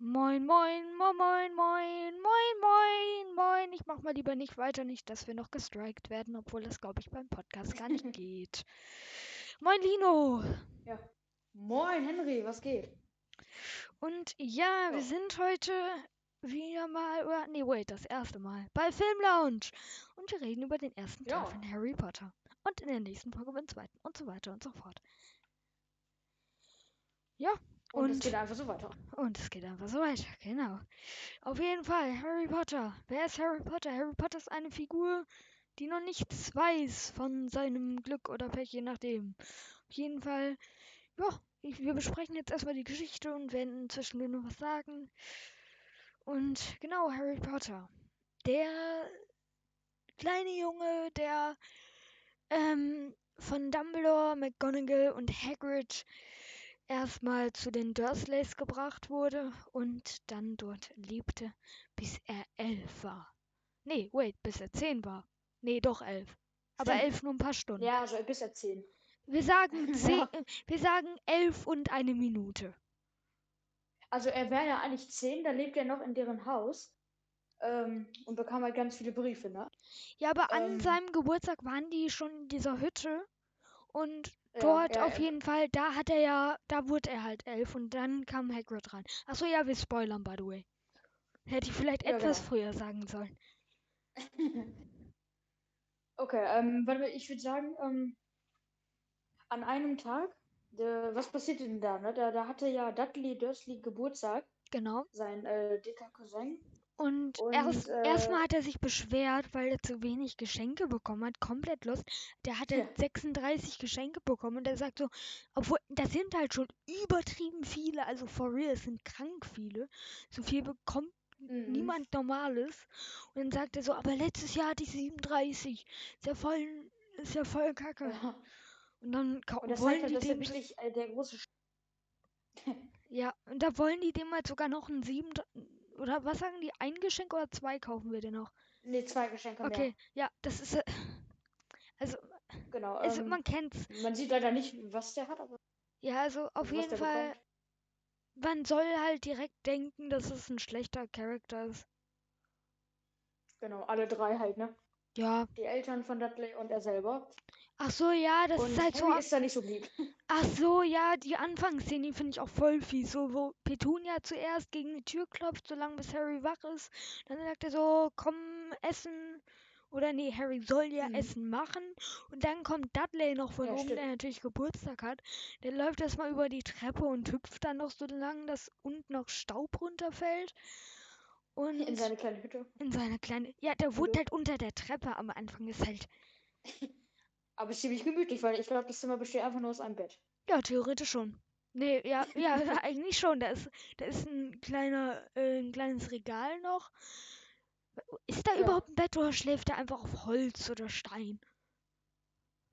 Moin, moin, moin, moin, moin, moin, moin, moin. Ich mach mal lieber nicht weiter, nicht, dass wir noch gestrikt werden, obwohl das, glaube ich, beim Podcast gar nicht geht. Moin, Lino. Ja. Moin, Henry, was geht? Und ja, wir Ja. sind heute wieder mal, oder, nee, wait, das erste Mal bei Film Lounge. Und wir reden über den ersten Teil Ja. von Harry Potter. Und in der nächsten Folge über den zweiten und so weiter und so fort. Ja, Und, es Und- geht einfach so weiter. Und es geht einfach so weiter, genau. Auf jeden Fall, Harry Potter. Wer ist Harry Potter? Harry Potter ist eine Figur, die noch nichts weiß von seinem Glück oder Pech, je nachdem. Auf jeden Fall, ja, ich, wir besprechen jetzt erstmal die Geschichte und werden zwischendurch noch was sagen. Und genau, Harry Potter. Der kleine Junge, der ähm, von Dumbledore, McGonagall und Hagrid erstmal zu den Dursleys gebracht wurde und dann dort lebte, bis er elf war. Nee, wait, bis er zehn war. Nee, doch elf. Aber Stimmt. elf nur ein paar Stunden. Ja, also bis er 10. Wir sagen zehn, Ja. wir sagen elf und eine Minute. Also er wäre ja eigentlich 10, da lebt er noch in deren Haus. Ähm, und bekam halt ganz viele Briefe, ne? Ja, aber an Ähm. seinem Geburtstag waren die schon in dieser Hütte und dort ja, auf jeden Fall, da hat er ja, da wurde er halt elf und dann kam Hagrid ran. Achso, ja, wir spoilern, by the way. Hätte ich vielleicht Ja, etwas genau. früher sagen sollen. Okay, ähm, warte mal, ich würde sagen, ähm, an einem Tag, der, was passierte denn da, ne? Da, da hatte ja Dudley Dursley Geburtstag, Genau. sein äh, dicker Cousin. Und, Und, erst, äh, erstmal hat er sich beschwert, weil er zu wenig Geschenke bekommen hat. Komplett lost. Der hat Ja. halt 36 Geschenke bekommen und er sagt so, obwohl, das sind halt schon übertrieben viele, also for real, es sind krank viele. So viel bekommt Mhm. niemand Normales. Und dann sagt er so, aber letztes Jahr hatte ich 37. Ist ja voll, ist ja voll kacke. Ja. Und dann Und das wollen halt, die dem so, wirklich äh, der große Sch ja, und da wollen die dem halt sogar noch ein sieben, oder was sagen die, ein Geschenk oder zwei kaufen wir denn noch? Nee, zwei Geschenke mehr. Okay, ja, das ist. äh, Also, Genau. also ähm, man kennt's. man sieht leider nicht, was der hat, aber Ja, also auf jeden Fall, bekommt. man soll halt direkt denken, dass es ein schlechter Charakter ist. Genau, alle drei halt, ne? Ja. Die Eltern von Dudley und er selber. Ach so, ja, das und ist halt so. Harry ist da nicht so lieb. Ach so, ja, die Anfangsszene, finde ich auch voll fies. So, wo Petunia zuerst gegen die Tür klopft, solange bis Harry wach ist. Dann sagt er so, komm, essen. Oder nee, Harry soll ja Mhm. Essen machen. Und dann kommt Dudley noch von Ja, oben, stimmt. der natürlich Geburtstag hat. Der läuft erstmal über die Treppe und hüpft dann noch so lang, dass unten noch Staub runterfällt. Und In seine kleine Hütte. in seine kleine. Ja, der wohnt halt unter der Treppe am Anfang. Ist halt. Aber ist ziemlich gemütlich, weil ich glaube, das Zimmer besteht einfach nur aus einem Bett. Ja, theoretisch schon. Nee, ja, ja, eigentlich schon. Da ist, da ist ein kleiner, äh, ein kleines Regal noch. Ist da Ja. überhaupt ein Bett oder schläft er einfach auf Holz oder Stein?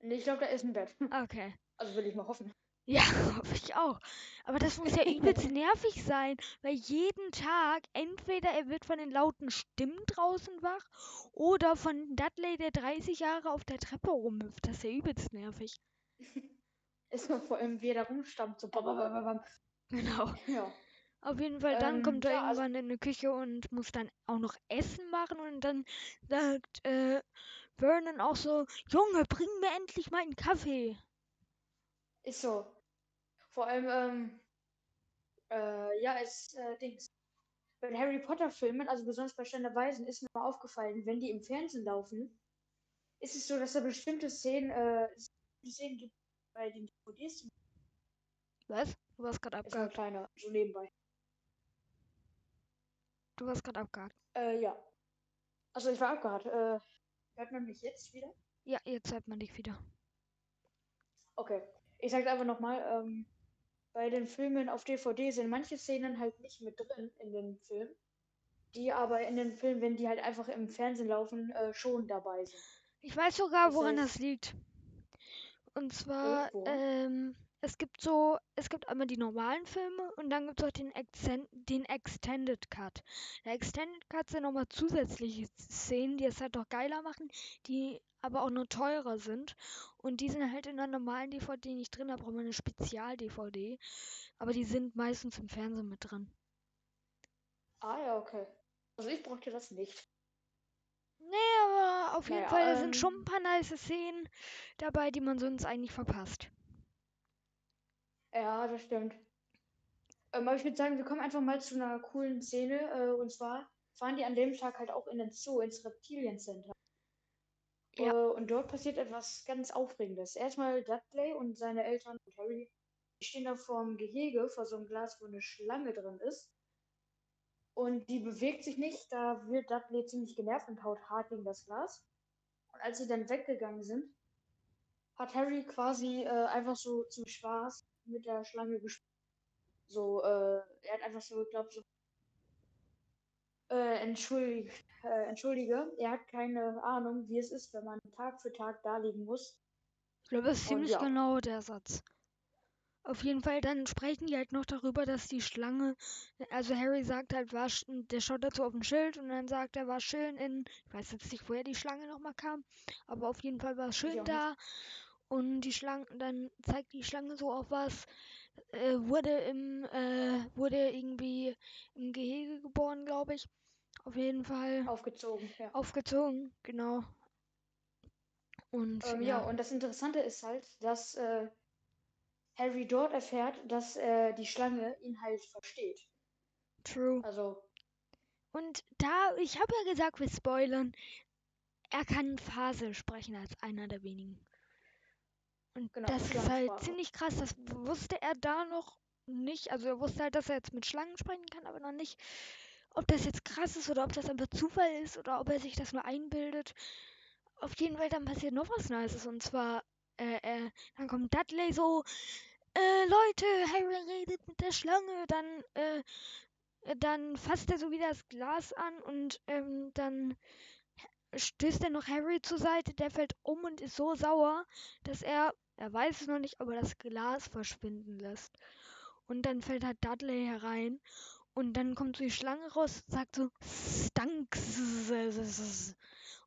Nee, ich glaube, da ist ein Bett. Okay. Also will ich mal hoffen. Ja, hoffe ich auch. Aber das muss ja übelst nervig sein, weil jeden Tag entweder er wird von den lauten Stimmen draußen wach oder von Dudley, der 30 Jahre auf der Treppe rumhüpft. Das ist ja übelst nervig. Ist nur vor allem, wie er da rumstammt. So. Genau. Ja. Auf jeden Fall, dann Ähm, kommt er ja, also- irgendwann in die Küche und muss dann auch noch Essen machen und dann sagt äh, Vernon auch so, Junge, bring mir endlich meinen Kaffee. Ist so. Vor allem, ähm, äh, ja, es, äh, Dings. Bei Harry Potter Filmen, also besonders bei Stein der Weisen, ist mir mal aufgefallen, wenn die im Fernsehen laufen, ist es so, dass da bestimmte Szenen, äh, Szenen gibt bei den DVDs. Was? Du warst gerade Ist abgehakt. kleiner, so nebenbei. Du warst gerade abgehakt. Äh, ja. Also ich war abgehakt. Äh, hört man mich jetzt wieder? Ja, jetzt hört man dich wieder. Okay. Ich sag's einfach nochmal, ähm, bei den Filmen auf DVD sind manche Szenen halt nicht mit drin in den Film, die aber in den Filmen, wenn die halt einfach im Fernsehen laufen, äh, schon dabei sind. Ich weiß sogar, Das woran heißt- das liegt. Und zwar, woran? ähm, es gibt so, es gibt einmal die normalen Filme und dann gibt es auch den, Exen den Extended Cut. Der Extended Cut sind nochmal zusätzliche Szenen, die es halt noch geiler machen, die aber auch nur teurer sind. Und die sind halt in der normalen DVD nicht drin, da braucht man eine Spezial-DVD. Aber die sind meistens im Fernsehen mit drin. Ah ja, okay. Also ich brauchte das nicht. Nee, aber auf jeden Naja, Fall sind schon ähm, ein paar nice Szenen dabei, die man sonst eigentlich verpasst. Ja, das stimmt. Ähm, aber ich würde sagen, wir kommen einfach mal zu einer coolen Szene. Äh, und zwar fahren die an dem Tag halt auch in den Zoo, ins Reptiliencenter. Ja. Äh, und dort passiert etwas ganz Aufregendes. Erstmal Dudley und seine Eltern und Harry, die stehen da vorm Gehege, vor so einem Glas, wo eine Schlange drin ist. Und die bewegt sich nicht. Da wird Dudley ziemlich genervt und haut hart gegen das Glas. Und als sie dann weggegangen sind, hat Harry quasi äh, einfach so zum Spaß mit der Schlange gespielt. So, äh, er hat einfach so geglaubt, so, äh, entschuldige, äh, entschuldige, er hat keine Ahnung, wie es ist, wenn man Tag für Tag da liegen muss. Ich glaube, das ist ziemlich ja. genau der Satz. Auf jeden Fall, dann sprechen die halt noch darüber, dass die Schlange, also Harry sagt halt, war, der schaut dazu auf ein Schild und dann sagt er, war schön in, ich weiß jetzt nicht, woher die Schlange nochmal kam, aber auf jeden Fall war es schön da. Und die Schlange, dann zeigt die Schlange so auf was, äh, wurde im, äh, wurde irgendwie im Gehege geboren, glaube ich. Auf jeden Fall Aufgezogen, ja. aufgezogen, genau. Und Ähm, ja. ja, und das Interessante ist halt, dass äh, Harry dort erfährt, dass äh, die Schlange ihn halt versteht. true. Also, Und da, ich habe ja gesagt, wir spoilern, er kann Phase sprechen als einer der wenigen. Und Genau, das ist halt ziemlich krass. Das wusste er da noch nicht. Also er wusste halt, dass er jetzt mit Schlangen sprechen kann, aber noch nicht, ob das jetzt krass ist oder ob das einfach Zufall ist oder ob er sich das nur einbildet. Auf jeden Fall dann passiert noch was Nices. Und zwar, äh, äh, dann kommt Dudley so, äh, Leute, Harry redet mit der Schlange. Dann, äh, dann fasst er so wieder das Glas an und ähm, dann stößt er noch Harry zur Seite, der fällt um und ist so sauer, dass er, er weiß es noch nicht, aber das Glas verschwinden lässt. Und dann fällt halt Dudley herein und dann kommt so die Schlange raus, sagt so, Stanks.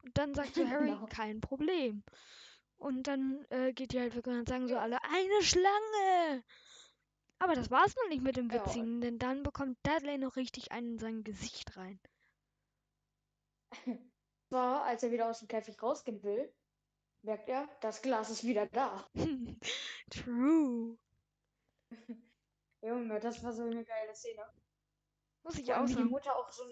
Und dann sagt so Harry, Genau. kein Problem. Und dann äh, geht die halt weg und dann sagen so alle, eine Schlange! Aber das war's noch nicht mit dem Ja. Witzigen, denn dann bekommt Dudley noch richtig einen in sein Gesicht rein. zwar, als er wieder aus dem Käfig rausgehen will, merkt er, das Glas ist wieder da. True. Junge, das war so eine geile Szene. Muss ich auch wie die sagen. Mutter auch so,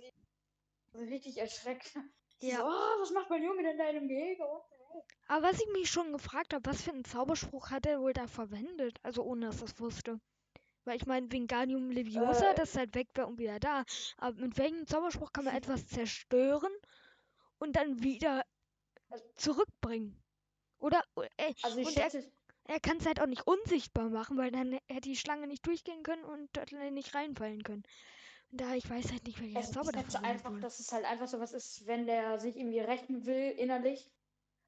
richtig erschreckt. Ja. So, oh, was macht mein Junge denn da in dem Gehege? What the hell?" Aber was ich mich schon gefragt habe, was für einen Zauberspruch hat er wohl da verwendet? Also ohne dass das wusste. Weil ich meine, Wingardium Leviosa, Äh. das halt weg wäre und wieder da. Aber mit welchem Zauberspruch kann man etwas zerstören und dann wieder Also- zurückbringen? Oder äh, Also ich Und er- schätze, er kann es halt auch nicht unsichtbar machen, weil dann hätte die Schlange nicht durchgehen können und Dudley nicht reinfallen können. Und da ich weiß halt nicht, welcher es Zauber ist halt verwendet einfach, wurde. dass es halt einfach so was ist, wenn der sich irgendwie rächen will innerlich.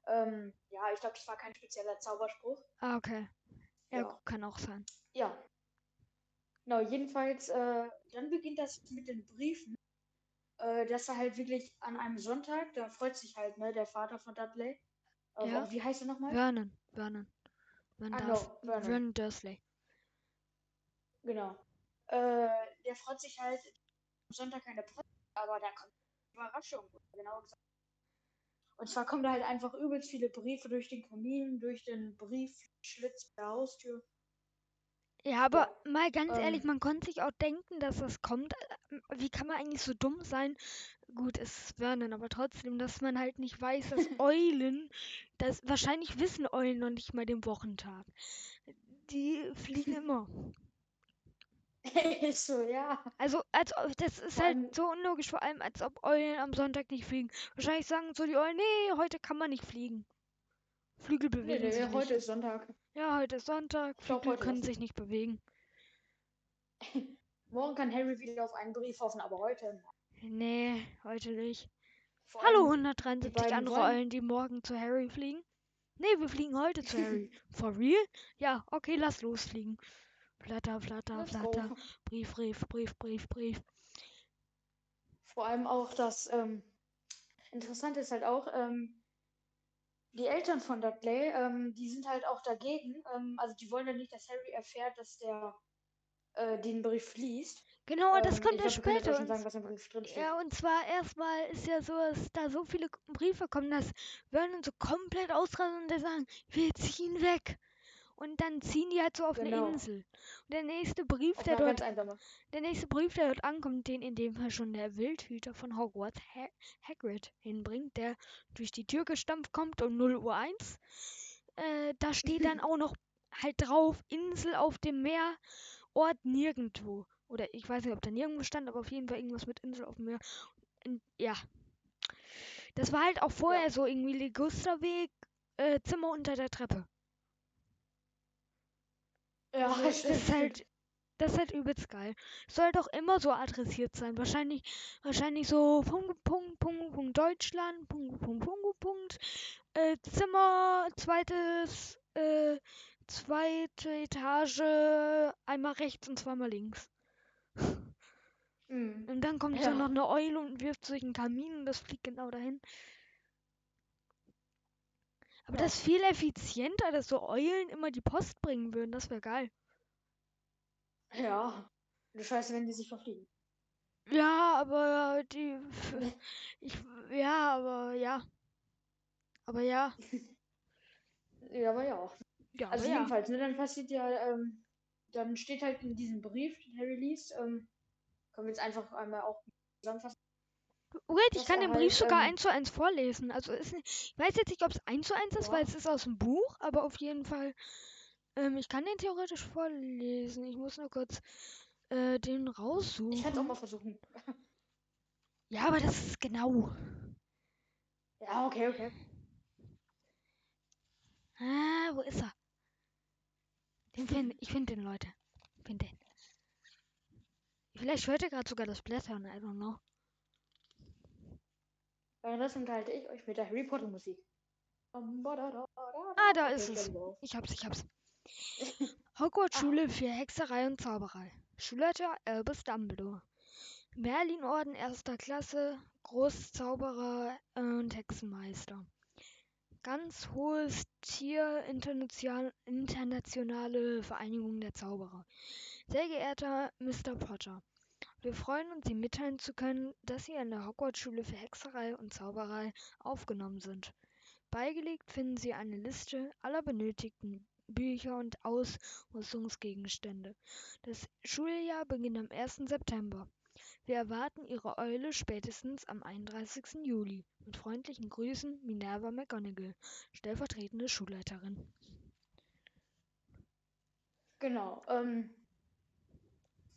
Ähm, ja, ich glaube, das war kein spezieller Zauberspruch. Ah, okay. Ja, Ja. kann auch sein. Ja. Genau, jedenfalls, äh, dann beginnt das mit den Briefen. Äh, dass er halt wirklich an einem Sonntag, da freut sich halt, ne, der Vater von Dudley. Äh, Ja. Wie heißt er nochmal? Vernon, Vernon. Van Ah, no, Vernon. Vernon Dursley. Genau. Äh, der freut sich halt am Sonntag keine Post, aber da kommt eine Überraschung, genau gesagt. Und zwar kommen da halt einfach übelst viele Briefe durch den Kamin, durch den Briefschlitz der Haustür. Ja, aber mal ganz ehrlich, ähm, man konnte sich auch denken, dass das kommt. Wie kann man eigentlich so dumm sein? Gut, es ist Vernon, aber trotzdem, dass man halt nicht weiß, dass Eulen, das wahrscheinlich wissen Eulen noch nicht mal den Wochentag. Die fliegen immer. ist so, ja. Also, als ob, das ist halt so unlogisch, vor allem als ob Eulen am Sonntag nicht fliegen. Wahrscheinlich sagen so die Eulen, nee, heute kann man nicht fliegen. Flügel Nee, bewegen nee, sich heute nicht. ist Sonntag. Ja, heute ist Sonntag, glaub, Flügel heute können sich nicht bewegen. Morgen kann Harry wieder auf einen Brief hoffen, aber heute. Nee, heute nicht. Vor Hallo, allem- 173 beiden andere Eulen, die morgen zu Harry fliegen. Nee, wir fliegen heute zu Harry. For real? Ja, okay, lass losfliegen. Flatter, flatter, flatter. Brief, Brief, Brief, Brief, Brief. Vor allem auch das ähm, Interessante ist halt auch, ähm, die Eltern von Dudley, ähm, die sind halt auch dagegen. Ähm, also die wollen ja nicht, dass Harry erfährt, dass der äh, den Brief liest. Genau, und das Ähm, kommt ja später. schon sagen, was im Brief drin steht. Ja, und zwar erstmal ist ja so, dass da so viele Briefe kommen, dass Vernon so komplett ausrastet und sagen, wir ziehen weg. Und dann ziehen die halt so auf eine Genau. Insel. Und der nächste Brief, Auf der dort, der nächste Brief, der dort ankommt, den in dem Fall schon der Wildhüter von Hogwarts, ha Hagrid, hinbringt, der durch die Tür gestampft kommt um 0 Uhr 1. Äh, da steht dann auch noch halt drauf, Insel auf dem Meer, Ort nirgendwo. Oder ich weiß nicht, ob da nirgendwo stand, aber auf jeden Fall irgendwas mit Insel auf dem Meer. Und, ja. Das war halt auch vorher Ja. so irgendwie Ligusterweg, äh, Zimmer unter der Treppe. Ja, Also, das ist halt, das ist halt übelst geil. Soll doch immer so adressiert sein. Wahrscheinlich, wahrscheinlich so Punkt, Punkt, Punkt, Punkt, Deutschland, Punkt, Punkt, Punkt, Punkt, äh, Zimmer, zweites, äh, zweite Etage, einmal rechts und zweimal links. Mhm. Und dann kommt so Ja. noch eine Eule und wirft sich einen Kamin und das fliegt genau dahin. Aber Ja. das ist viel effizienter, dass so Eulen immer die Post bringen würden. Das wäre geil. Ja. Du scheiße, wenn die sich verfliegen. Ja, aber die. Ich, ja, aber ja. Aber ja. Ja, aber ja. Ja, Also ja. jedenfalls, ne, dann passiert ja, ähm, dann steht halt in diesem Brief, den Harry liest, ähm, können wir jetzt einfach einmal auch zusammenfassen. Wait, ich kann den Brief halt, sogar ähm, eins zu eins vorlesen. Also ist ich weiß jetzt nicht, ob es eins zu eins ist, weil Ja. es ist aus dem Buch, aber auf jeden Fall. Ähm, ich kann den theoretisch vorlesen. Ich muss nur kurz äh, den raussuchen. Ich kann es auch mal versuchen. Ja, aber das ist genau. Ja, okay, okay. Ah, wo ist er? Den find, ich finde den, Leute. Ich finde den. Vielleicht hört ihr gerade sogar das Blättern, I don't know. Währenddessen unterhalte ich euch mit der Harry Potter Musik. Ah, da ist es. Ich hab's, ich hab's. Hogwarts Ah. Schule für Hexerei und Zauberei. Schulleiter Albus Dumbledore. Merlin-Orden erster Klasse, Großzauberer und Hexenmeister. Ganz hohes Tier, international, internationale Vereinigung der Zauberer. Sehr geehrter Mr. Potter, wir freuen uns, Ihnen mitteilen zu können, dass Sie an der Hogwarts-Schule für Hexerei und Zauberei aufgenommen sind. Beigelegt finden Sie eine Liste aller benötigten Bücher und Ausrüstungsgegenstände. Das Schuljahr beginnt am 1. September. Wir erwarten Ihre Eule spätestens am 31. Juli. Mit freundlichen Grüßen, Minerva McGonagall, stellvertretende Schulleiterin. Genau. Ähm,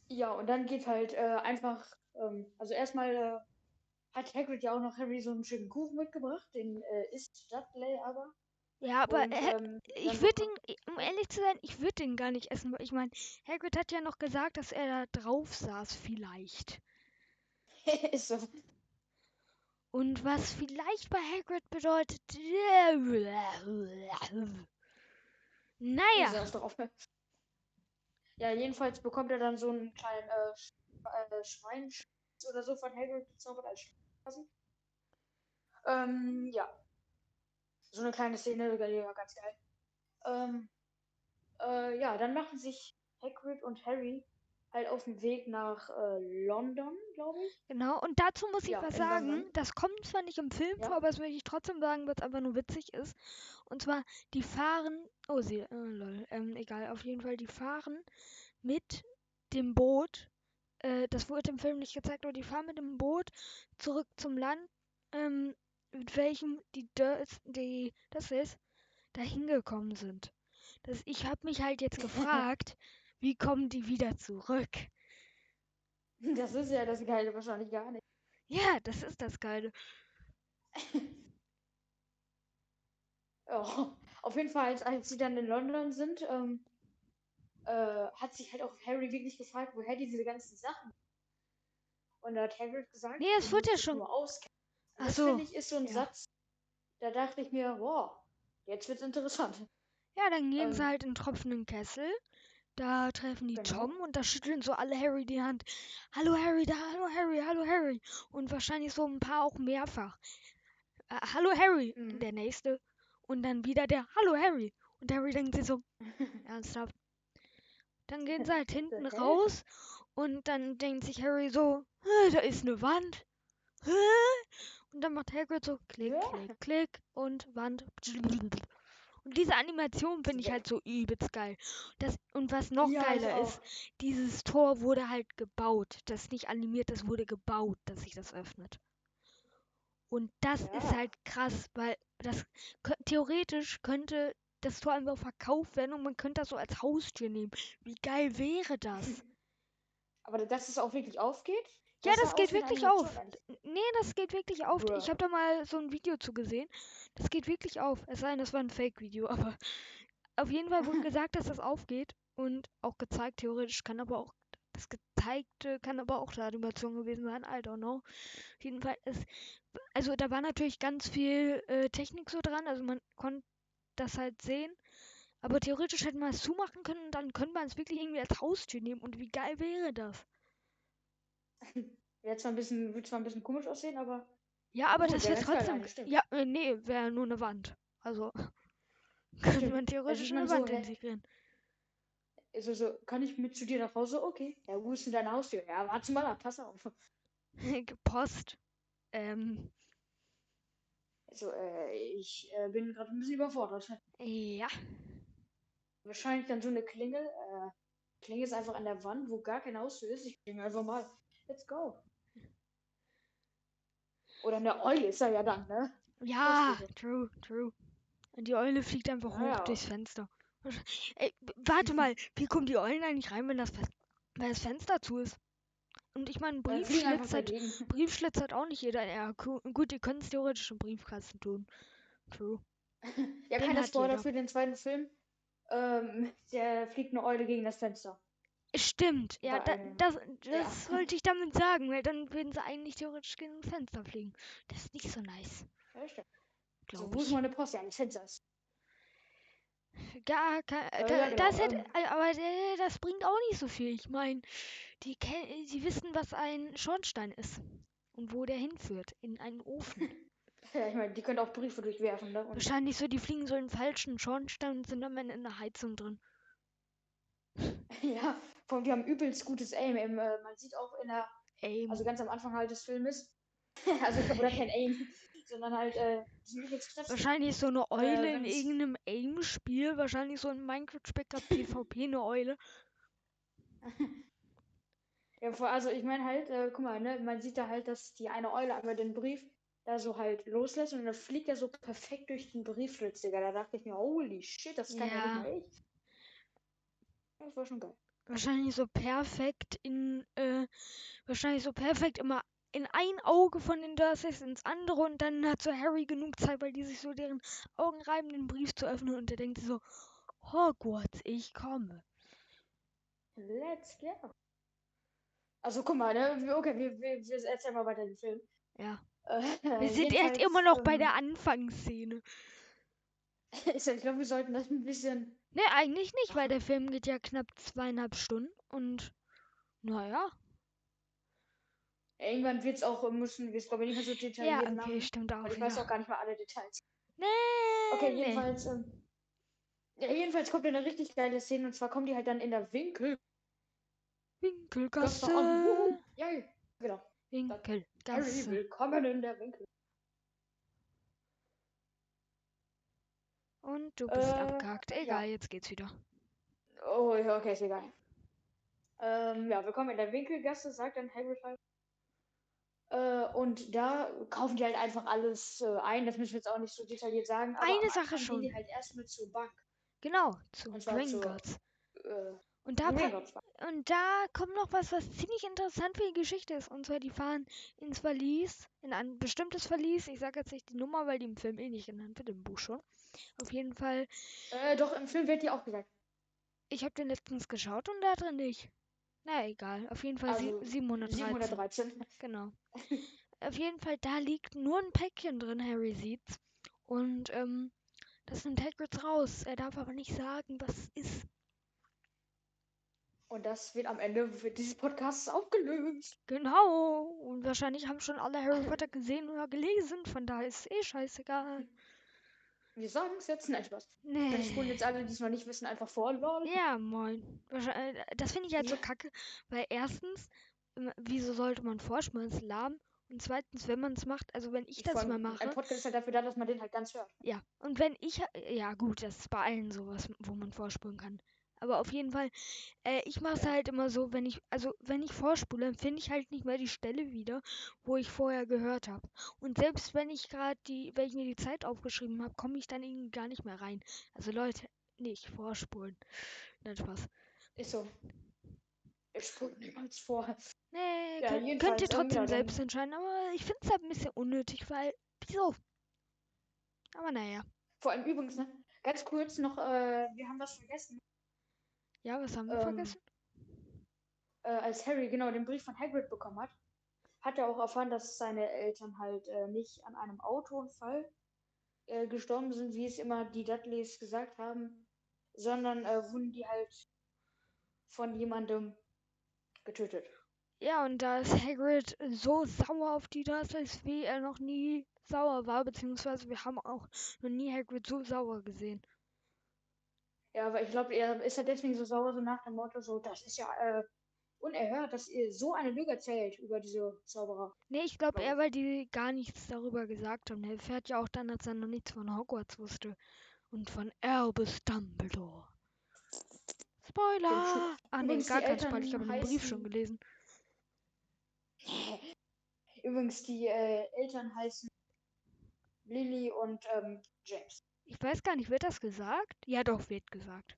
ja, und dann geht halt äh, einfach, ähm, also erstmal äh, hat Hagrid ja auch noch Harry so einen schönen Kuchen mitgebracht, den äh, isst Dudley aber. Ja, aber und, äh, ähm, ich würde bekommt- ihn, um ehrlich zu sein, ich würde den gar nicht essen. Ich meine, Hagrid hat ja noch gesagt, dass er da drauf saß, vielleicht. ist so. Und was vielleicht bei Hagrid bedeutet. Naja. Ist. Ja, jedenfalls bekommt er dann so einen kleinen äh, Sch äh, Schwein oder so von Hagrid gezaubert als quasi. Ähm, ja. So eine kleine Szene, die war ganz geil. Ähm, äh, ja, dann machen sich Hagrid und Harry halt auf den Weg nach äh, London, glaube ich. Genau, und dazu muss ich Ja, was sagen. London. Das kommt zwar nicht im Film Ja. vor, aber das möchte ich trotzdem sagen, weil es einfach nur witzig ist. Und zwar, die fahren. Oh, sie. Äh, lol. Ähm, egal, auf jeden Fall, die fahren mit dem Boot. Äh, das wurde im Film nicht gezeigt, aber die fahren mit dem Boot zurück zum Land, ähm, mit welchem die, das, die das ist, da hingekommen sind. Das, ich habe mich halt jetzt gefragt, wie kommen die wieder zurück? Das ist ja das Geile wahrscheinlich gar nicht. Ja, das ist das Geile. Ja, auf jeden Fall, als, als sie dann in London sind, ähm, äh, hat sich halt auch Harry wirklich gefragt, woher diese ganzen Sachen. Und da hat Hagrid gesagt, Nee, es wurde ja schon- auskennen. Ach das so, finde ich ist so ein ja. Satz, da dachte ich mir, wow, jetzt wird's interessant. Ja, dann gehen sie Ähm. halt in den tropfenden Kessel. Da treffen die Genau. Tom und da schütteln so alle Harry die Hand. Hallo Harry, da, hallo Harry, hallo Harry. Und wahrscheinlich so ein paar auch mehrfach. Äh, hallo Harry, Mhm. der nächste. Und dann wieder der Hallo Harry. Und Harry denkt sich so, ernsthaft. Dann gehen sie halt hinten hä? raus Und dann denkt sich Harry so, "Hä, da ist eine Wand. Hä?" Und dann macht Hagrid so klick, klick, klick und Wand. Und diese Animation finde ich halt so übelst geil. Das, und was noch Ja, geiler ist, dieses Tor wurde halt gebaut. Das ist nicht animiert, das wurde gebaut, dass sich das öffnet. Und das ist Ja. halt krass, weil das theoretisch könnte das Tor einfach verkauft werden und man könnte das so als Haustür nehmen. Wie geil wäre das? Aber dass es auch wirklich aufgeht? Ja, das geht wirklich auf. Nee, das geht wirklich auf. Ich habe da mal so ein Video zu gesehen. Das geht wirklich auf. Es sei denn, das war ein Fake-Video, aber auf jeden Fall wurde gesagt, dass das aufgeht und auch gezeigt. Theoretisch kann aber auch das gezeigte kann aber auch eine Animation gewesen sein. I don't know. Auf jeden Fall ist also da war natürlich ganz viel äh, Technik so dran. Also man konnte das halt sehen. Aber theoretisch hätte man es zumachen können und dann könnte man es wirklich irgendwie als Haustür nehmen. Und wie geil wäre das? Wäre zwar ein bisschen, wird zwar ein bisschen komisch aussehen, aber Ja, aber Gut, das wär wäre geil trotzdem. Ja, äh, nee, wäre nur eine Wand. Also könnte man theoretisch eine so, Wand hä? integrieren. also so, kann ich mit zu dir nach Hause? Okay. Ja, wo ist denn deine Haustür? Ja, warte mal ab, pass auf. Post. Ähm, Also, äh, ich äh, bin gerade ein bisschen überfordert. ja. Wahrscheinlich dann so eine Klingel. Äh, Klingel ist einfach an der Wand, wo gar keine Haustür ist. Ich klingel einfach mal. Let's go. Oder eine Eule ist er ja dann, ne? Ja, true, true. Und die Eule fliegt einfach Ja, hoch ja. durchs Fenster. Ey, warte mal, wie kommen die Eulen eigentlich rein, wenn das, wenn das Fenster zu ist? Und ich meine, Äh, Brief fliegen einfach schlitzert, dagegen. Brief schlitzert auch nicht jeder. Ja, gu- gut, die können es theoretisch im Briefkasten tun. True. Ja, hat Spoiler für den zweiten Film. Ähm, der fliegt eine Eule gegen das Fenster. Stimmt, ja, da, das, das wollte ich damit sagen, weil dann würden sie eigentlich theoretisch gegen das Fenster fliegen. Das ist nicht so nice, Ja, stimmt. So, glaube wo ist meine Post? Ja, das Fenster ist. Gar, kein, Äh, da, ja, genau, das hätte, ähm. äh, aber äh, das bringt auch nicht so viel. Ich meine, die, die wissen, was ein Schornstein ist und wo der hinführt, in einen Ofen. Ja, ich meine, die können auch Briefe durchwerfen, ne? Und Wahrscheinlich so, die fliegen so in falschen Schornstein und sind am Ende in der Heizung drin. ja, die haben übelst gutes Aim. Im, äh, man sieht auch in der, Ey, also ganz am Anfang halt des Filmes. also, oder kein Aim, sondern halt, äh, wahrscheinlich ist so eine Eule in wenn's- irgendeinem Aim-Spiel, wahrscheinlich so ein Minecraft-Specker PvP eine Eule. Ja, also ich meine halt, äh, guck mal, ne, man sieht da halt, dass die eine Eule einmal den Brief da so halt loslässt und dann fliegt er so perfekt durch den Briefschlitz, Digga. Da dachte ich mir, holy shit, das kann ja, Ja. nicht mehr ich. Das war schon geil. Wahrscheinlich so perfekt in, äh, wahrscheinlich so perfekt immer in ein Auge von den Dursleys ins andere und dann hat so Harry genug Zeit, weil die sich so deren Augen reiben, den Brief zu öffnen und der denkt so, Hogwarts, ich komme. Let's go. Also guck mal, ne, okay, wir, wir, wir erzählen mal weiter den Film. Ja. Äh, Wir sind jetzt immer noch bei der Anfangsszene. Ich glaube, wir sollten das ein bisschen. Ne, eigentlich nicht, weil der Film geht ja knapp zweieinhalb Stunden und naja. Irgendwann wird es auch, müssen wir es, glaube ich, nicht mehr so Ja, detailliert okay, machen. stimmt auch ich weiß wieder. auch gar nicht mehr alle Details. Nee, Okay, nee. jedenfalls, ähm, ja, jedenfalls kommt eine richtig geile Szene und zwar kommen die halt dann in der Winkel. Winkelgasse. Ja, genau. Harry, Winkelgasse. willkommen in der Winkel. Und du bist Äh, abgehakt. ja. Egal, jetzt geht's wieder. Oh, ja, okay, ist egal. Ähm, ja, willkommen in der Winkelgasse, sagt dann Hagrid. Äh, und da kaufen die halt einfach alles äh, ein. Das müssen wir jetzt auch nicht so detailliert sagen. Eine Sache schon. Die halt erstmal zur Bank. Genau, zu Gringotts. Äh, Und da, und da kommt noch was, was ziemlich interessant für die Geschichte ist. Und zwar, die fahren ins Verlies, in ein bestimmtes Verlies. Ich sage jetzt nicht die Nummer, weil die im Film eh nicht genannt wird, im Buch schon. Auf jeden Fall, Äh, doch, im Film wird die auch gesagt. ich habe den letztens geschaut und da drin nicht. Na egal, auf jeden Fall Also, 713. 713. Genau. Auf jeden Fall, da liegt nur ein Päckchen drin, Harry sieht's. Und ähm, das nimmt Hagrid raus. Er darf aber nicht sagen, was es ist. Und das wird am Ende dieses Podcasts aufgelöst. Genau. Und wahrscheinlich haben schon alle Harry Potter gesehen oder gelesen. Von daher ist es eh scheißegal. Wir sagen es jetzt, nein, Spaß. Nee. Dann spulen jetzt alle, die es noch nicht wissen, einfach vor, lol. Ja, moin. Wahrscheinlich- äh, Das finde ich halt so Ja. kacke, weil erstens, ähm, wieso sollte man ist lahm. Und zweitens, wenn man es macht, also wenn ich das allem, mal mache, Ein Podcast ist halt dafür da, dass man den halt ganz hört. ja. Und wenn ich, ha- ja gut, das ist bei allen sowas, wo man vorspulen kann. Aber auf jeden Fall, äh, ich mache es halt immer so, wenn ich, also wenn ich vorspule, finde ich halt nicht mehr die Stelle wieder, wo ich vorher gehört habe. Und selbst wenn ich gerade die, wenn ich mir die Zeit aufgeschrieben habe, komme ich dann irgendwie gar nicht mehr rein. Also Leute, nicht vorspulen. Nein, Spaß. Ist so. Ich spule niemals vor. Nee, Ja, könnt, könnt ihr ähm, trotzdem dann- selbst entscheiden, aber ich finde es halt ein bisschen unnötig, weil, wieso? Aber naja. Vor allem übrigens, ne? Ganz kurz noch, äh, wir haben was vergessen. Ja, was haben wir Ähm, vergessen? Äh, als Harry genau den Brief von Hagrid bekommen hat, hat er auch erfahren, dass seine Eltern halt äh, nicht an einem Autounfall äh, gestorben sind, wie es immer die Dudleys gesagt haben, sondern äh, wurden die halt von jemandem getötet. Ja, und da ist Hagrid so sauer auf die Dursleys, wie er noch nie sauer war, beziehungsweise wir haben auch noch nie Hagrid so sauer gesehen. Ja, aber ich glaube, er ist halt deswegen so sauer, so nach dem Motto, so, das ist ja äh, unerhört, dass ihr so eine Lüge erzählt über diese Zauberer. Nee, ich glaube eher, ich. weil die gar nichts darüber gesagt haben. Er fährt ja auch dann, als er noch nichts von Hogwarts wusste. Und von Albus Dumbledore. Spoiler! Ah, nee, gar kein Spoiler. Ich habe den Brief schon gelesen. Übrigens, die äh, Eltern heißen Lily und ähm, James. Ich weiß gar nicht, wird das gesagt? Ja, doch, wird gesagt.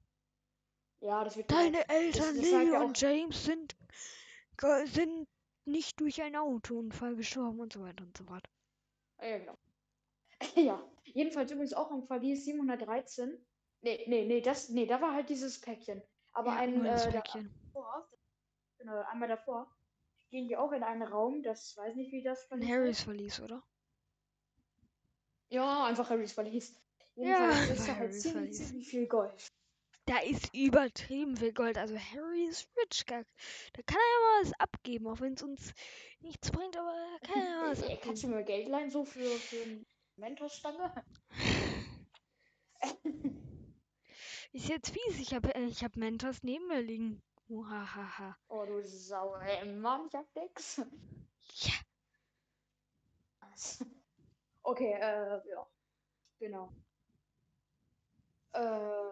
Ja, das wird Deine gesagt. Eltern das Lily ja und James sind, sind nicht durch einen Autounfall gestorben und so weiter und so fort. Ja, genau. ja, jedenfalls übrigens auch im Verlies 713. Nee, nee, nee, das, nee, da war halt dieses Päckchen. Aber ja, ein, das äh, Päckchen. davor, genau, einmal davor, gehen die auch in einen Raum, das weiß nicht, wie das Ein Verlies Harrys. Verlies, oder? Ja, einfach Harrys Verlies. Ja, Jedenfalls ist da halt Harrys ziemlich, ziemlich viel Gold. Da ist übertrieben viel Gold. Also Harry ist rich. Da kann er ja mal was abgeben, auch wenn es uns nichts bringt, aber er kann ja mal was Ey, kannst du abgeben. mir Geld leihen, so für, für eine Mentorstange? Ist jetzt fies. Ich habe ich hab Mentos neben mir liegen. Muhahaha. Oh, du Sau, ey, Mann, ich hab nix. Ja. Okay, äh, ja. Genau. Äh,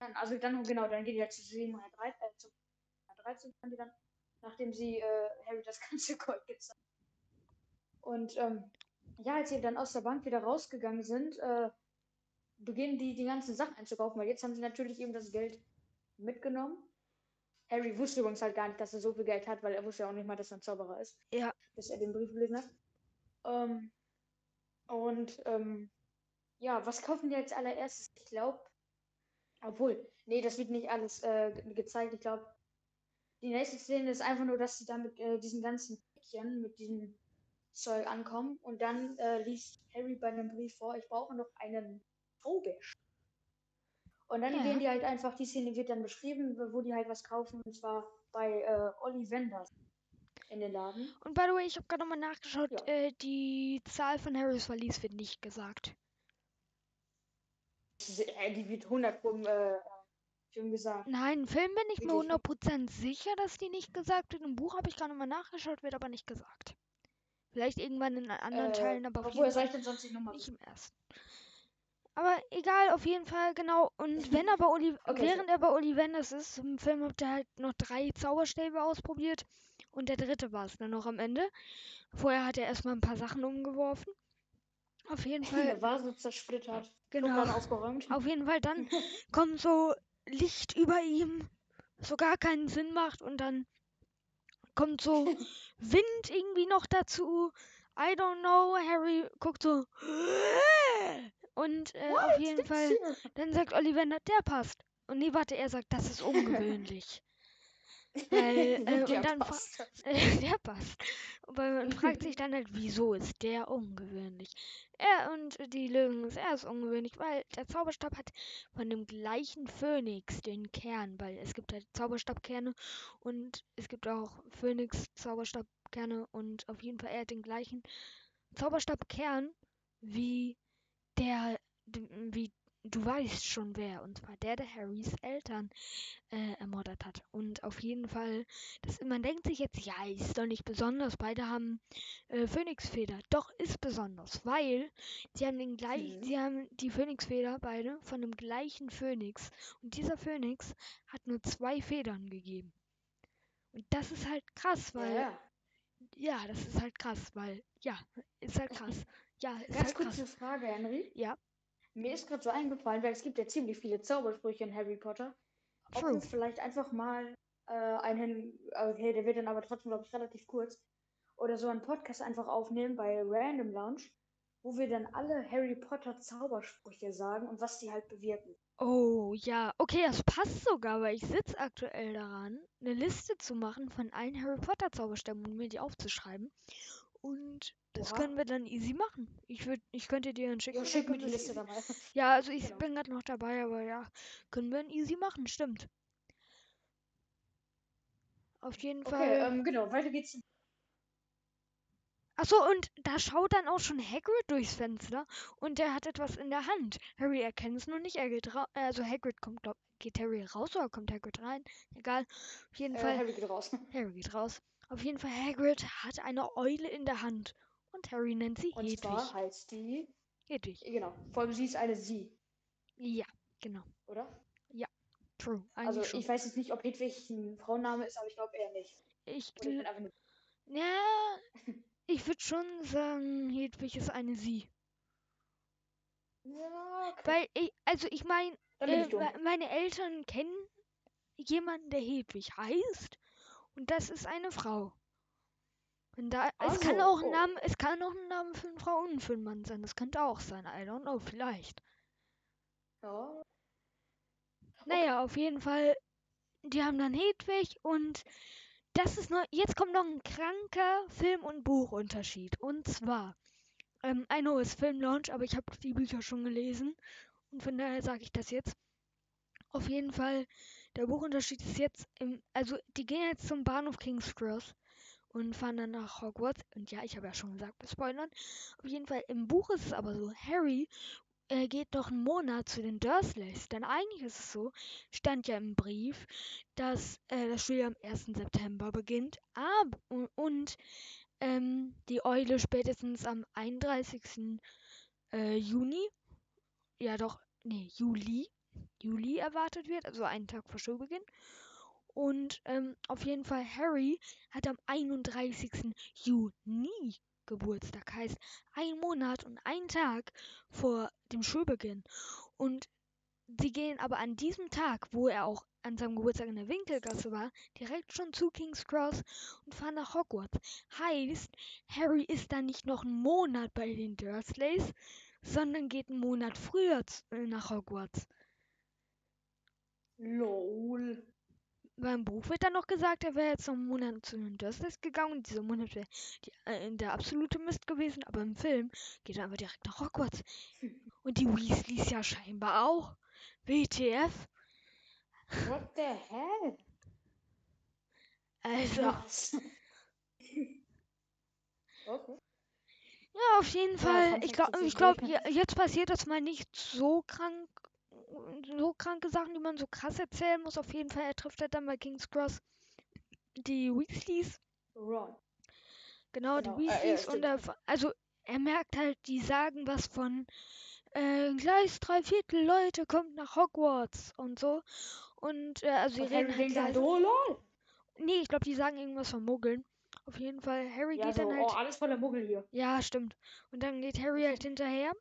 dann, also dann, genau, dann geht die halt zu 713, äh, zu 713 fahren die dann, nachdem sie äh, Harry das ganze Gold gezeigt Und, ähm, ja, als sie dann aus der Bank wieder rausgegangen sind, äh, beginnen die die ganzen Sachen einzukaufen, weil jetzt haben sie natürlich eben das Geld mitgenommen. Harry wusste übrigens halt gar nicht, dass er so viel Geld hat, weil er wusste ja auch nicht mal, dass er ein Zauberer ist Ja. bis er den Brief gelesen hat. Ähm, und ähm, ja, was kaufen die als allererstes? Ich glaube, obwohl, nee, das wird nicht alles äh, ge- gezeigt. Ich glaube, die nächste Szene ist einfach nur, dass sie dann mit äh, diesen ganzen Päckchen, mit diesem Zeug ankommen und dann äh, liest Harry bei einem Brief vor, ich brauche noch einen Zauberstab. Und dann Ja. gehen die halt einfach, die Szene wird dann beschrieben, wo die halt was kaufen, und zwar bei äh, Ollivanders in den Laden. Und by the way, ich habe gerade nochmal nachgeschaut. Ja. Äh, die Zahl von Harrys Verlies wird nicht gesagt. Äh, Die wird 100 Pro äh, Film gesagt. Nein, im Film bin ich mir Wirklich? 100% sicher, dass die nicht gesagt wird. Im Buch habe ich gerade nochmal nachgeschaut, wird aber nicht gesagt. Vielleicht irgendwann in anderen Äh, Teilen, aber obwohl, Fall reicht denn sonst die Nummer. nicht im ersten. Aber egal, auf jeden Fall, genau. Und wenn er bei Olli Okay, während er bei Ollivanders ist, im Film habt ihr halt noch drei Zauberstäbe ausprobiert. Und der dritte war es dann noch am Ende. Vorher hat er erstmal ein paar Sachen umgeworfen. Auf jeden Fall, Der war so zersplittert. genau. Aufgeräumt. Auf jeden Fall dann kommt so Licht über ihm, so gar keinen Sinn macht und dann kommt so Wind irgendwie noch dazu. I don't know. Harry guckt so und äh, auf jeden Fall dann sagt Ollivander, der passt. Und nee, warte, er sagt, das ist ungewöhnlich. Weil, äh, Der und dann passt. äh, der passt. Weil man fragt sich dann halt, wieso ist der ungewöhnlich? Er und die Lösung ist, er ist ungewöhnlich, weil der Zauberstab hat von dem gleichen Phönix den Kern, weil es gibt halt Zauberstabkerne und es gibt auch Phönix-Zauberstabkerne und auf jeden Fall er hat den gleichen Zauberstabkern wie der wie du weißt schon wer, und zwar der, der Harrys Eltern äh, ermordet hat. Und auf jeden Fall, das, man denkt sich jetzt, ja, ist doch nicht besonders, beide haben äh, Phönixfeder. Doch, ist besonders, weil sie haben den gleich, Mhm. sie haben die Phönixfeder beide von dem gleichen Phönix. Und dieser Phönix hat nur zwei Federn gegeben. Und das ist halt krass, Ja, weil ja. ja, das ist halt krass, weil, ja, ist halt krass. Ja, ist Ganz halt krass. kurze Frage, Henry. Ja, Mir ist gerade so eingefallen, weil es gibt ja ziemlich viele Zaubersprüche in Harry Potter. Ob true. wir vielleicht einfach mal äh, einen, okay, der wird dann aber trotzdem, glaube ich, relativ kurz, oder so einen Podcast einfach aufnehmen bei Random Lounge, wo wir dann alle Harry Potter Zaubersprüche sagen und was die halt bewirken. Oh, ja, okay, das passt sogar, weil ich sitze aktuell daran, eine Liste zu machen von allen Harry Potter Zauberstämmen und mir die aufzuschreiben. Und das Oha. können wir dann easy machen. Ich würde, ich könnte dir dann schicken. Ja, schick mir die Liste mal. Ja, also ich Genau. bin gerade noch dabei, aber ja, können wir dann easy machen, stimmt. Auf jeden Okay, Fall. ähm, genau, weiter geht's. Achso, und da schaut dann auch schon Hagrid durchs Fenster und der hat etwas in der Hand. Harry erkennt es nur nicht, er geht raus. Also Hagrid kommt, glaub, geht Harry raus oder kommt Hagrid rein? Egal. Auf jeden Äh, Fall, Harry geht raus. Harry geht raus. Auf jeden Fall, Hagrid hat eine Eule in der Hand. Und Harry nennt sie Und Hedwig. zwar heißt die, Hedwig. genau, vor allem sie ist eine Sie, Ja, genau. oder? True. Eigentlich Also schon. ich weiß jetzt nicht, ob Hedwig ein Frauenname ist, aber ich glaube eher nicht. Ich, Oder ich gl- bin einfach nur ja, ich würde schon sagen, Hedwig ist eine Sie. Ja, okay. Weil ich, also ich meine, Äh, meine Eltern kennen jemanden, der Hedwig heißt. Und das ist eine Frau. Und da, Ach es kann so, auch ein oh. Name, es kann auch ein Name für eine Frau und für einen Mann sein. Das könnte auch sein. I don't know, vielleicht. Ja. Naja, auf jeden Fall, die haben dann Hedwig und das ist noch, jetzt kommt noch ein kranker Film- und Buchunterschied. Und zwar, ähm, I know es Filmlaunch, aber ich habe die Bücher schon gelesen und von daher sage ich das jetzt. Auf jeden Fall, der Buchunterschied ist jetzt im, also die gehen jetzt zum Bahnhof King's Cross und fahren dann nach Hogwarts. Und ja, ich habe ja schon gesagt, wir spoilern. Auf jeden Fall, im Buch ist es aber so, Harry äh, geht noch einen Monat zu den Dursleys. Denn eigentlich ist es so, stand ja im Brief, dass äh, das Schuljahr am 1. September beginnt. Aber, und, und ähm, die Eule spätestens am 31. Äh, Juni, ja doch, nee, Juli, Juli erwartet wird, also einen Tag vor Schulbeginn. Und ähm, auf jeden Fall, Harry hat am 31. Juni Geburtstag, heißt ein Monat und ein Tag vor dem Schulbeginn. Und sie gehen aber an diesem Tag, wo er auch an seinem Geburtstag in der Winkelgasse war, direkt schon zu King's Cross und fahren nach Hogwarts. Heißt, Harry ist dann nicht noch einen Monat bei den Dursleys, sondern geht einen Monat früher äh, nach Hogwarts. Lol. Beim Buch wird dann noch gesagt, er wäre jetzt noch einen Monat zu den Dursleys gegangen und dieser Monat wäre die, äh, der absolute Mist gewesen, aber im Film geht er einfach direkt nach Hogwarts. Und die Weasleys ja scheinbar auch. WTF? What the hell? Also, okay. ja, auf jeden Fall. fand ich glaube, ich glaub, jetzt passiert das mal nicht so krank, so kranke Sachen, die man so krass erzählen muss. Auf jeden Fall, er trifft halt dann bei King's Cross die Weasleys. Ron. Genau, Genau, die äh, ja, Weasleys und er, also er merkt halt, die sagen was von äh, gleich drei Viertel Leute kommt nach Hogwarts und so. Und äh, also sie reden halt oh lol. Nee, ich glaube, die sagen irgendwas von Muggeln. Auf jeden Fall, Harry Ja, geht so, dann oh, halt. alles voller Muggel hier. Ja, stimmt. Und dann geht Harry halt hinterher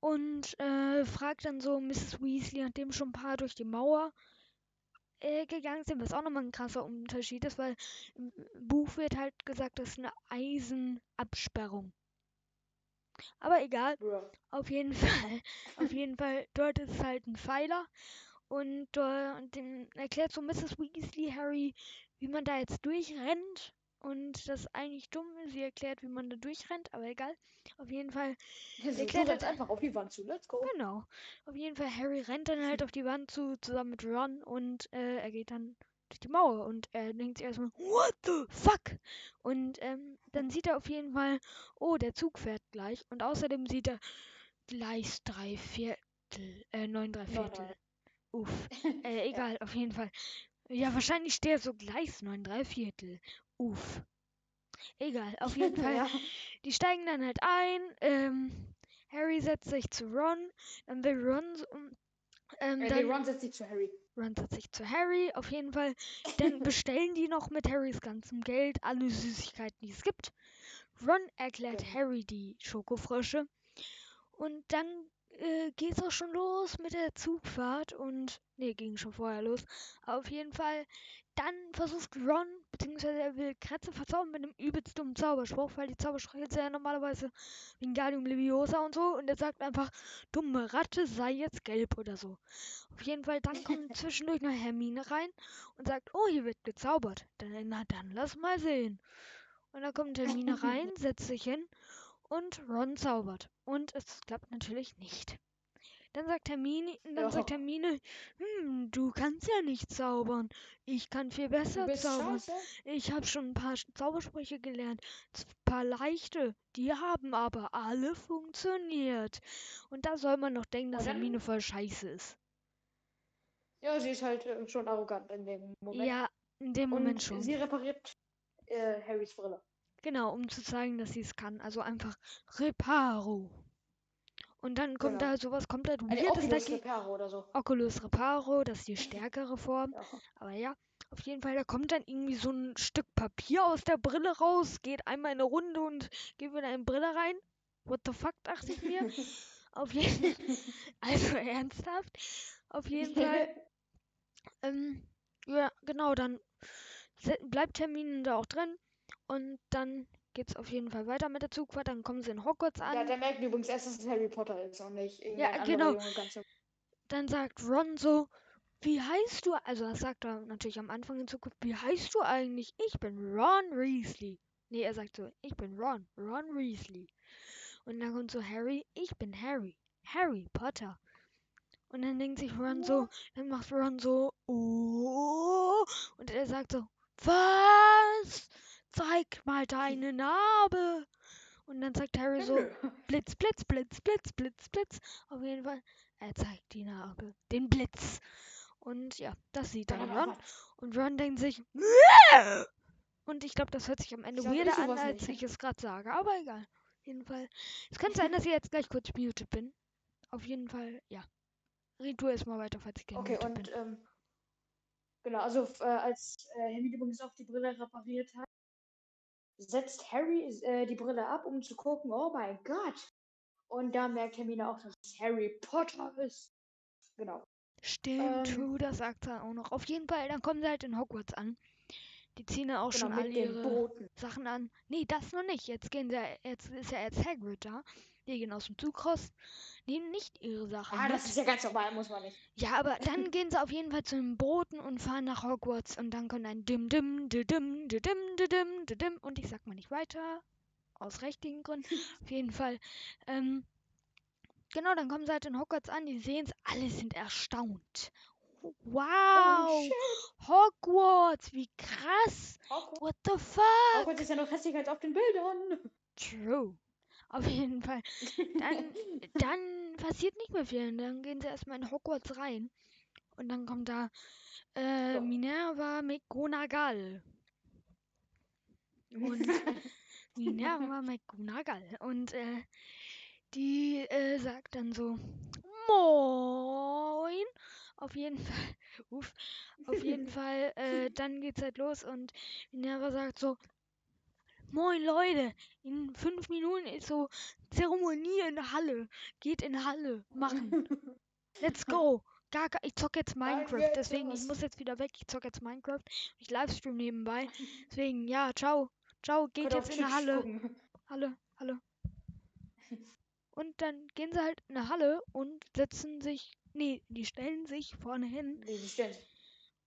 und äh, fragt dann so Mrs. Weasley, nachdem schon ein paar durch die Mauer äh, gegangen sind, was auch nochmal ein krasser Unterschied ist, weil im Buch wird halt gesagt, das ist eine Eisenabsperrung. Aber egal, Bro. auf jeden Fall, auf jeden Fall, dort ist halt ein Pfeiler und äh, und den erklärt so Mrs. Weasley Harry, wie man da jetzt durchrennt und das ist eigentlich dumm. Sie erklärt, wie man da durchrennt, aber egal. Auf jeden Fall, du klettert- rennst einfach auf die Wand zu. Let's go. genau. Auf jeden Fall, Harry rennt dann halt auf die Wand zu, zusammen mit Ron und äh, er geht dann durch die Mauer und er denkt sich erstmal, what the fuck? Und ähm, dann sieht er auf jeden Fall, oh, der Zug fährt gleich und außerdem sieht er Gleis drei Viertel, äh, neun drei Neun, Viertel. neun. Uff. Äh, egal, auf jeden Fall. Ja, wahrscheinlich steht so Gleis neun drei Viertel. Uff. Egal, auf jeden Fall. Ja. Die steigen dann halt ein. Ähm, Harry setzt sich zu Ron. Dann will Ron. Ähm, Äh, dann, nee, Ron setzt sich zu Harry. Ron setzt sich zu Harry, auf jeden Fall. Dann bestellen die noch mit Harrys ganzem Geld alle Süßigkeiten, die es gibt. Ron erklärt Genau. Harry die Schokofrösche. Und dann äh, geht's auch schon los mit der Zugfahrt. Und. Nee, ging schon vorher los. Auf jeden Fall. Dann versucht Ron, beziehungsweise er will Kretze verzaubern mit einem übelst dummen Zauberspruch, weil die Zaubersprüche sind ja normalerweise Wingardium Leviosa und so. Und er sagt einfach, dumme Ratte sei jetzt gelb oder so. Auf jeden Fall, dann kommt zwischendurch noch Hermine rein und sagt, oh, hier wird gezaubert. Dann, na dann, lass mal sehen. Und dann kommt Hermine rein, setzt sich hin und Ron zaubert. Und es klappt natürlich nicht. Dann sagt Hermine, dann Ja. sagt Hermine, hm, du kannst ja nicht zaubern. Ich kann viel besser zaubern. scheiße. Ich habe schon ein paar Zaubersprüche gelernt. Z- paar leichte. Die haben aber alle funktioniert. Und da soll man noch denken, dass Und dann- Hermine voll scheiße ist. Ja, sie ist halt äh, schon arrogant in dem Moment. Ja, in dem Und Moment schon. sie repariert äh, Harrys Brille. Genau, um zu zeigen, dass sie es kann. Also einfach Reparo. Und dann kommt Genau. da sowas komplett Eine Weirdes Oculus dagegen. Reparo oder so. Oculus Reparo, das ist die stärkere Form. Ja. Aber ja, auf jeden Fall, da kommt dann irgendwie so ein Stück Papier aus der Brille raus, geht einmal in eine Runde und geht wieder in die Brille rein. What the fuck, dachte ich mir. Auf jeden Also ernsthaft. Auf jeden Fall. Ähm, ja, genau, dann bleibt Termin da auch drin. Und dann geht's auf jeden Fall weiter mit der Zugfahrt. Dann kommen sie in Hogwarts an. ja, der merkt übrigens erst, dass es Harry Potter ist und nicht anderer genau. Dann sagt Ron so, wie heißt du? Also das sagt er natürlich am Anfang in Zukunft, wie heißt du eigentlich? Ich bin Ron Weasley. Nee, er sagt so, ich bin Ron, Ron Weasley. Und dann kommt so Harry, ich bin Harry, Harry Potter. Und dann denkt sich Ron so, dann macht Ron so, oh, und er sagt so, was? Zeig mal deine Narbe. Und dann sagt Harry so. Blitz, Blitz, Blitz, Blitz, Blitz, Blitz. Auf jeden Fall, er zeigt die Narbe, den Blitz. Und ja, das sieht dann Ron. Und Ron denkt sich, "Mäh!" und ich glaube, das hört sich am Ende weirder an, als nicht. ich es gerade sage. Aber egal. Auf jeden Fall. Es könnte sein, dass ich jetzt gleich kurz muted bin. Auf jeden Fall, ja. Red du erstmal weiter, falls ich Okay, gemutet bin. und ähm, genau, also äh, als äh, Hermine übrigens auch die Brille repariert hat, setzt Harry äh, die Brille ab, um zu gucken, oh mein Gott. Und da merkt Hermine auch, dass es Harry Potter ist. Genau. Stimmt, ähm, true, das sagt er auch noch. Auf jeden Fall, dann kommen sie halt in Hogwarts an. Die ziehen ja auch Genau, schon alle ihre Booten. Sachen an. Nee, das noch nicht. Jetzt gehen sie, jetzt ist ja jetzt Hagrid da. Die gehen aus dem Zug raus, nehmen nicht ihre Sachen Ah, mit. das ist ja ganz normal, muss man nicht. Ja, aber dann gehen sie auf jeden Fall zu den Booten und fahren nach Hogwarts und dann kommt ein dim dim dim dim dim dim dim dim dim und ich sag mal nicht weiter aus rechtlichen Gründen. Auf jeden Fall. Ähm, genau, dann kommen sie halt in Hogwarts an, die sehen es, alle sind erstaunt. Wow, shit. Hogwarts, wie krass. Hogwarts What the fuck? Hogwarts ist ja noch hässlicher als auf den Bildern. True. Auf jeden Fall. Dann, dann passiert nicht mehr viel. Dann gehen sie erstmal in Hogwarts rein. Und dann kommt da äh. Minerva McGonagall. Und Minerva McGonagall. Und äh, die äh, sagt dann so, Moin. Auf jeden Fall, uff, auf jeden Fall, äh, dann geht's halt los und Minerva sagt so, Moin Leute, in fünf Minuten ist so Zeremonie in der Halle. Geht in Halle, machen. Let's go. Gar, ich zock jetzt Minecraft, deswegen ich muss jetzt wieder weg. Ich zock jetzt Minecraft. Ich livestream nebenbei. Deswegen, ja, ciao. Ciao, geht jetzt in Halle. gucken. Halle, Halle. Und dann gehen sie halt in der Halle und setzen sich, nee, die stellen sich vorne hin Nee, die stellen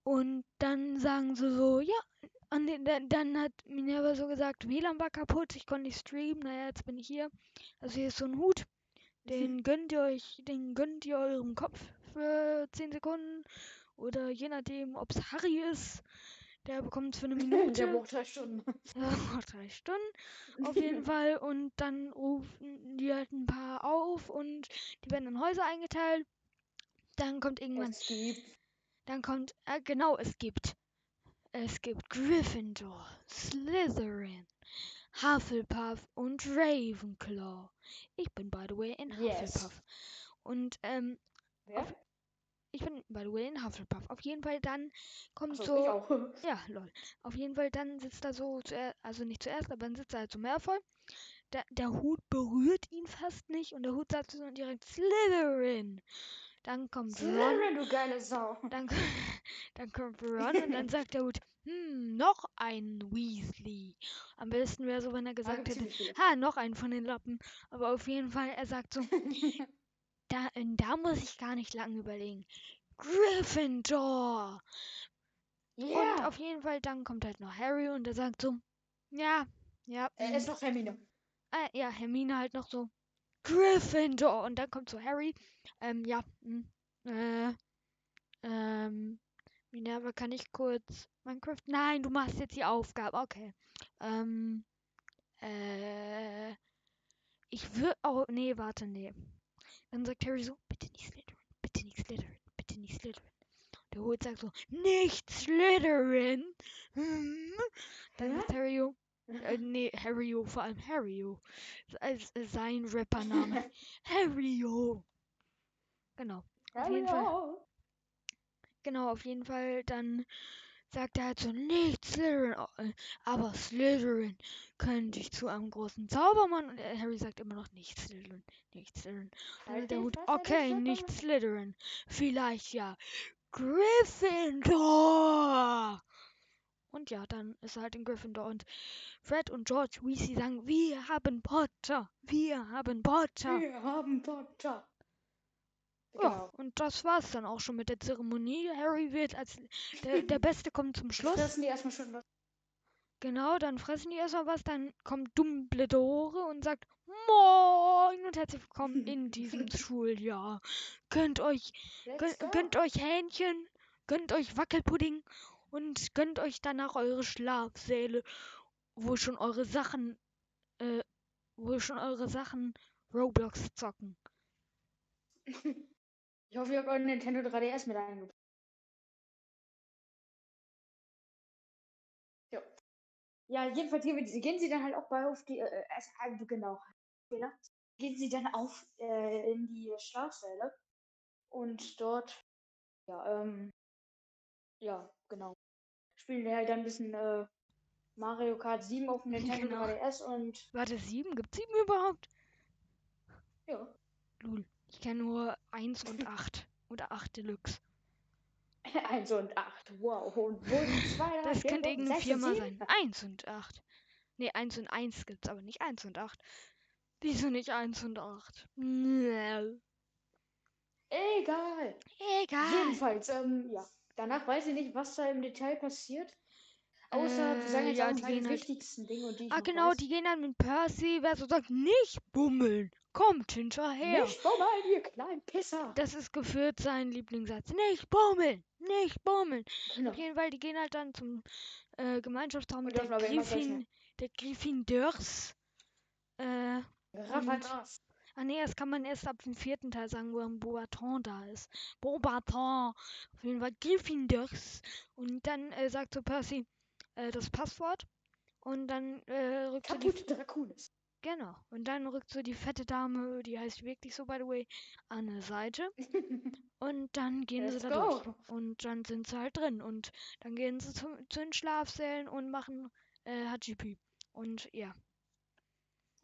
und dann sagen sie so, ja, und dann, dann hat Minerva so gesagt, WLAN war kaputt, ich konnte nicht streamen, naja, jetzt bin ich hier. Also hier ist so ein Hut, den gönnt ihr euch, den gönnt ihr eurem Kopf für 10 Sekunden. Oder je nachdem, ob es Harry ist, Der bekommt es für eine Der Minute. braucht drei Stunden. Ja, drei Stunden auf jeden Fall. Und dann rufen die halt ein paar auf und die werden in Häuser eingeteilt. Dann kommt irgendwann, Es gibt. dann kommt, äh, genau, es gibt, es gibt Gryffindor, Slytherin, Hufflepuff und Ravenclaw. Ich bin, by the way, in Yes. Hufflepuff. Und, ähm, Wer? Auf- ich bin, by the way, in Hufflepuff. Auf jeden Fall dann kommt so, auch. ja, lol. Auf jeden Fall dann sitzt da so, zuer- also nicht zuerst, aber dann sitzt da halt so Malfoy. Der, der Hut berührt ihn fast nicht und der Hut sagt so direkt Slytherin. Dann kommt Ron, du geile Sau. dann, dann kommt Ron und dann sagt der Hut, hm, noch ein Weasley. Am besten wäre so, wenn er gesagt hätte, ha, noch einen von den Lappen. Aber auf jeden Fall, er sagt so, da, da muss ich gar nicht lange überlegen. Gryffindor. Und Ja. auf jeden Fall, dann kommt halt noch Harry und der sagt so, ja, ja, Er ist noch Hermine. äh, ja, Hermine halt noch so, Gryffindor. Und dann kommt so Harry, ähm, ja, mm, äh, ähm, Minerva, kann ich kurz Minecraft? Nein, du machst jetzt die Aufgabe, okay. Ähm, äh, ich würde, oh, nee, warte, nee. Dann sagt Harry so, bitte nicht Slytherin, bitte nicht Slytherin, bitte nicht Slytherin. Der Hut sagt so, nicht Slytherin. Hm. Dann sagt Harry, so, äh, nee, Harry, vor allem Harry, als äh, sein Rappername. Harry, Genau, Ja, jeden Fall. genau, auf jeden Fall. Dann sagt er halt so, nicht Slytherin, äh, aber Slytherin könnte ich zu einem großen Zaubermann. Und äh, Harry sagt immer noch nicht Slytherin, nicht Slytherin. Dann Halt der Hut, du okay, nicht. Slytherin. Vielleicht ja Gryffindor. Und ja, dann ist er halt in Gryffindor. Und Fred und George Weasley sagen, wir haben Potter, wir haben Potter. Wir haben Potter. Ja, Genau. und das war's dann auch schon mit der Zeremonie. Harry wird als der, der Beste kommt zum Schluss. Fressen die erstmal schon was. Genau, dann fressen die erstmal was, dann kommt Dumbledore und sagt Moin und herzlich willkommen in diesem Schuljahr. Gönnt euch, go. gönnt euch Hähnchen, gönnt euch Wackelpudding und gönnt euch danach eure Schlafsäle, wo schon eure Sachen, äh, wo schon eure Sachen Roblox zocken. Ich hoffe, ihr habt euren Nintendo 3DS mit eingebaut. Ja. Ja, jedenfalls gehen, sie dann halt auch bei auf die, äh, äh, genau. Gehen sie dann auf äh, in die Schlafsäle und dort, ja, ähm, ja, genau. Spielen wir halt dann ein bisschen äh, Mario Kart 7 auf dem Nintendo Genau. 3DS und Warte, sieben? Gibt's sieben überhaupt? ja. Lul. Ich kenne nur eins und acht. Oder acht Deluxe. 1 und 8, wow. Und wo sind 2, 3, Das 4, könnte 5, irgendeine 6 und Firma 7? sein. Eins und acht. Nee, eins und eins gibt's aber nicht eins und acht. Wieso nicht eins und acht? Nee. Egal. Egal. Jedenfalls, ähm, ja. Danach weiß ich nicht, was da im Detail passiert. Außer, wir sagen Äh, jetzt ja, die die gehen halt- wichtigsten Dinge und die Ah, genau, weiß. die gehen dann mit Percy, wer so sagt, nicht bummeln. Kommt hinterher. Nicht vorbei, ihr kleinen Pisser. Das ist geführt sein Lieblingssatz. Nicht bummeln. Nicht bummeln. Genau. Auf jeden Fall, die gehen halt dann zum äh, Gemeinschaftsraum Und der Griffin, der Gryffindors. Äh, Ravadas. Ah nee, das kann man erst ab dem vierten Teil sagen, wo ein Beaubaton da ist. Beaubaton. Auf jeden Fall Gryffindors. Und dann äh, sagt so Percy äh, das Passwort. Und dann äh, rückt so die... Kaputt Dracunis. Genau. Und dann rückt so die fette Dame, die heißt wirklich so, by the way, an eine Seite. Und dann gehen sie Let's da durch. go. Und dann sind sie halt drin. Und dann gehen sie zu, zu den Schlafsälen und machen äh, HGP. Und ja.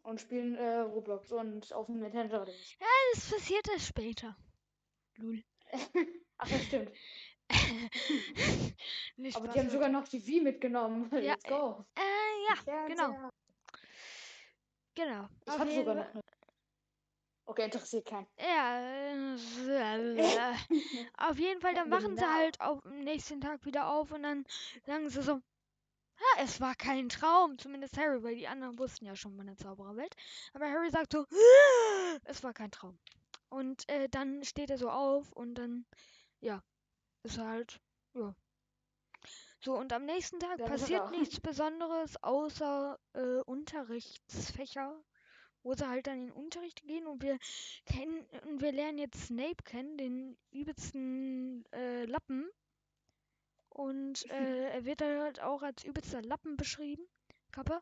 Und spielen äh, Roblox und auf dem Nintendo 3DS. Das passiert erst später. Lul. Ach ja, stimmt. Nicht Aber die haben sogar noch die Wii mitgenommen. Ja, Let's go. Äh, ja, genau. Genau. Ich habe jeden sogar noch eine. Okay, interessiert keinen. Ja, äh, auf jeden Fall, dann machen sie Genau. halt auf, am nächsten Tag wieder auf und dann sagen sie so, ja, es war kein Traum, zumindest Harry, weil die anderen wussten ja schon von der Zaubererwelt. Aber Harry sagt so, es war kein Traum. Und äh, dann steht er so auf und dann, ja, ist er halt, ja. So, und am nächsten Tag Dann er passiert nichts Besonderes außer äh, Unterrichtsfächer, wo sie halt dann in den Unterricht gehen und wir kennen und wir lernen jetzt Snape kennen, den übelsten äh, Lappen. Und äh, er wird halt auch als übelster Lappen beschrieben. Kappe.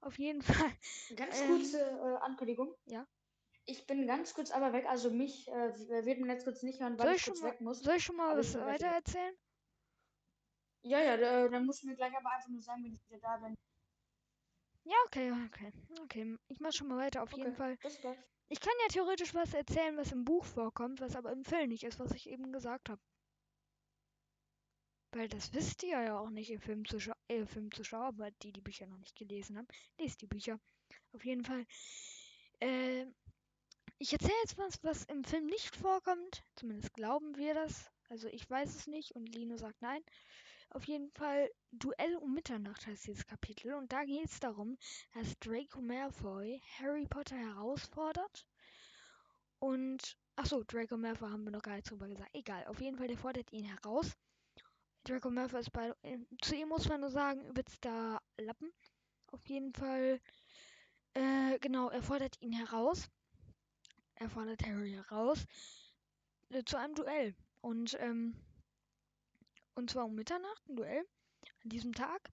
Auf jeden Fall. Ganz Ähm, kurze äh, Ankündigung. ja. Ich bin ganz kurz aber weg, also mich äh, wird man jetzt kurz nicht hören, weil Soll ich kurz mal, weg muss. soll ich schon mal was weiter erzählen? Ja, ja, da, dann musst du mir gleich aber einfach nur sagen, wenn ich wieder da bin. Ja, okay, okay. Okay, ich mach schon mal weiter. Auf jeden Okay, Fall. bis gleich. Ich kann ja theoretisch was erzählen, was im Buch vorkommt, was aber im Film nicht ist, was ich eben gesagt habe. Weil das wisst ihr ja auch nicht, ihr Filmzuschauer, äh, Filmzuschauer, aber die, die Bücher noch nicht gelesen haben, lest die Bücher. Auf jeden Fall. Äh, ich erzähle jetzt was, was im Film nicht vorkommt. Zumindest glauben wir das. Also ich weiß es nicht und Lino sagt nein. Auf jeden Fall Duell um Mitternacht heißt dieses Kapitel und da geht es darum, dass Draco Malfoy Harry Potter herausfordert und ach so, Draco Malfoy haben wir noch gar nicht drüber gesagt. Egal, auf jeden Fall der fordert ihn heraus. Draco Malfoy ist bei äh, zu ihm muss man nur sagen übelster Lappen. Auf jeden Fall äh, genau, er fordert ihn heraus. Er fordert Harry heraus äh, zu einem Duell und ähm, und zwar um Mitternacht, ein Duell an diesem Tag.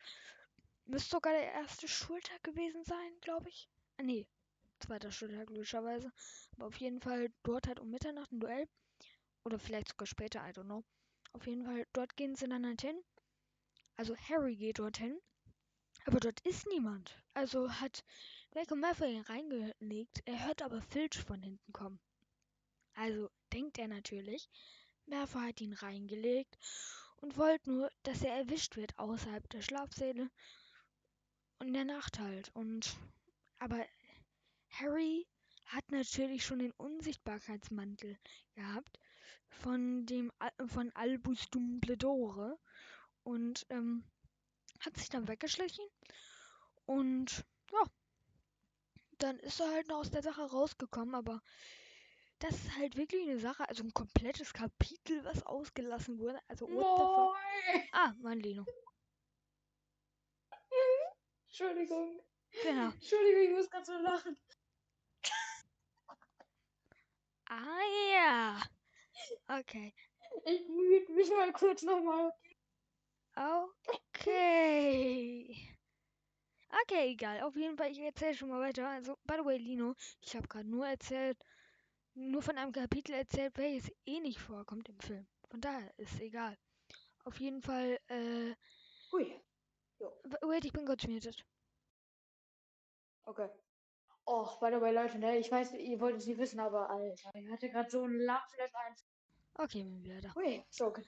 Müsste sogar der erste Schultag gewesen sein, glaube ich. Ah, nee, zweiter Schultag logischerweise. Aber auf jeden Fall dort halt um Mitternacht ein Duell. Oder vielleicht sogar später, I don't know. Auf jeden Fall, dort gehen sie dann halt hin. Also Harry geht dorthin. Aber dort ist niemand. Also hat Draco Malfoy ihn reingelegt. Er hört aber Filch von hinten kommen. Also denkt er natürlich, Malfoy hat ihn reingelegt und wollte nur, dass er erwischt wird außerhalb der Schlafsäle und der Nacht halt. Und aber Harry hat natürlich schon den Unsichtbarkeitsmantel gehabt von dem Al- von Albus Dumbledore und ähm, hat sich dann weggeschlichen und ja, dann ist er halt noch aus der Sache rausgekommen, aber das ist halt wirklich eine Sache, also ein komplettes Kapitel, was ausgelassen wurde. Also what! Ah, mein Lino. Entschuldigung. Genau. Entschuldigung, ich muss gerade so lachen. Ah ja. Okay. Ich müde mich mal kurz nochmal. Okay. Okay, egal. Auf jeden Fall, ich erzähle schon mal weiter. Also, by the way, Lino, ich habe gerade nur erzählt, nur von einem Kapitel erzählt, welches eh nicht vorkommt im Film. Von daher ist egal. Auf jeden Fall, äh, Hui. w- wait, ich bin kurz muted. Okay. Oh, by the way, Leute, ne, ich weiß, ihr wollt es nicht wissen, aber Alter, ich hatte gerade so einen Lachflash ein. Okay, bin wieder da. So, okay.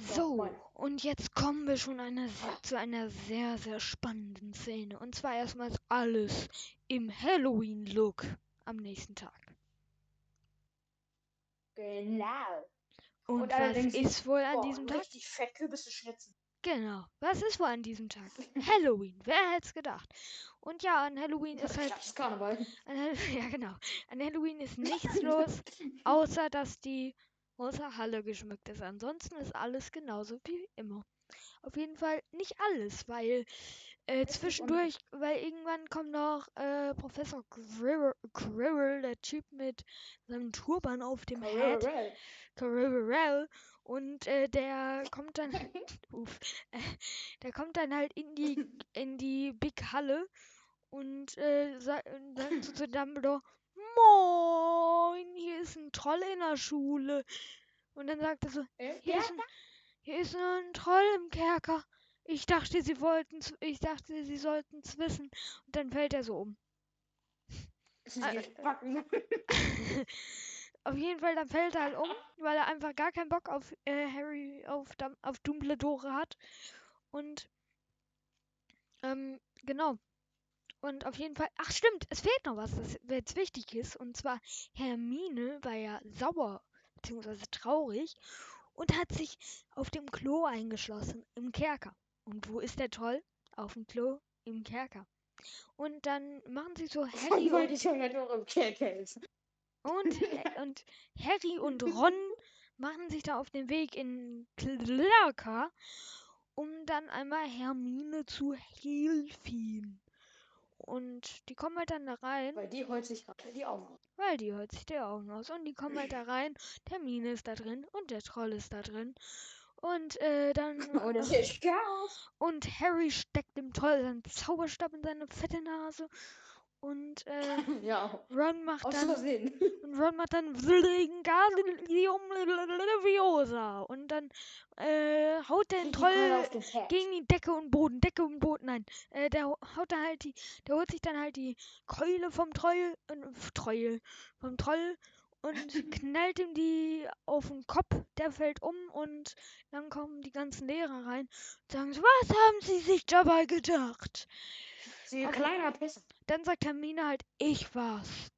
So, und jetzt kommen wir schon einer, se- zu einer sehr, sehr spannenden Szene. Und zwar erstmals alles im Halloween-Look am nächsten Tag. Genau. Und, Und was ist wohl an Boah, diesem Tag? richtig fett Kürbisse schnitzen. Genau, was ist wohl an diesem Tag? Halloween, wer hätte es gedacht? Und ja, an Halloween ist halt, Das ist Karneval. ja genau, an Halloween ist nichts los, außer dass die große Halle geschmückt ist. Ansonsten ist alles genauso wie immer. Auf jeden Fall nicht alles, weil äh, zwischendurch, weil irgendwann kommt noch äh, Professor Quirrell, der Typ mit seinem Turban auf dem Head. Quirrell, und äh, der kommt dann, uff, äh, der kommt dann halt in die in die Big Halle und äh, sa so zu Dumbledore, Moin, hier ist ein Troll in der Schule. Und dann sagt er so, hier ist, ein, hier ist nur ein Troll im Kerker. Ich dachte, sie wollten's, ich dachte, sie sollten's wissen. Und dann fällt er so um. auf jeden Fall, dann fällt er halt um, weil er einfach gar keinen Bock auf äh, Harry, auf, auf Dumbledore hat. Und, ähm, genau. Und auf jeden Fall, ach stimmt, es fehlt noch was, das jetzt wichtig ist. Und zwar, Hermine war ja sauer, beziehungsweise traurig und hat sich auf dem Klo eingeschlossen, im Kerker. Und wo ist der Troll? Auf dem Klo, im Kerker. Und dann machen sie so Harry und die schon auch im Kerker ist. Und, und Harry und Ron machen sich da auf den Weg in Kerker. um dann einmal Hermine zu helfen. Und die kommen halt dann da rein, Weil die heult sich gerade die Augen aus. weil die hört sich die Augen aus. Und die kommen halt da rein, Hermine ist da drin und der Troll ist da drin. Und äh, dann. Das Chaos. Und Harry steckt dem Troll seinen Zauberstab in seine fette Nase. Und äh, Ja, Ron macht aus dann. Versehen. Und Ron macht dann Viosa. Und dann äh, haut der Troll gegen die Decke und Boden. Decke und Boden, nein. Äh, der hau- haut da halt die, der holt sich dann halt die Keule vom Troll, äh, Troll, vom Troll und knallt ihm die auf den Kopf. Der fällt um und dann kommen die ganzen Lehrer rein und sagen was haben sie sich dabei gedacht? Sie Aber- kleiner Pisser. Dann sagt Hermine halt, ich war's.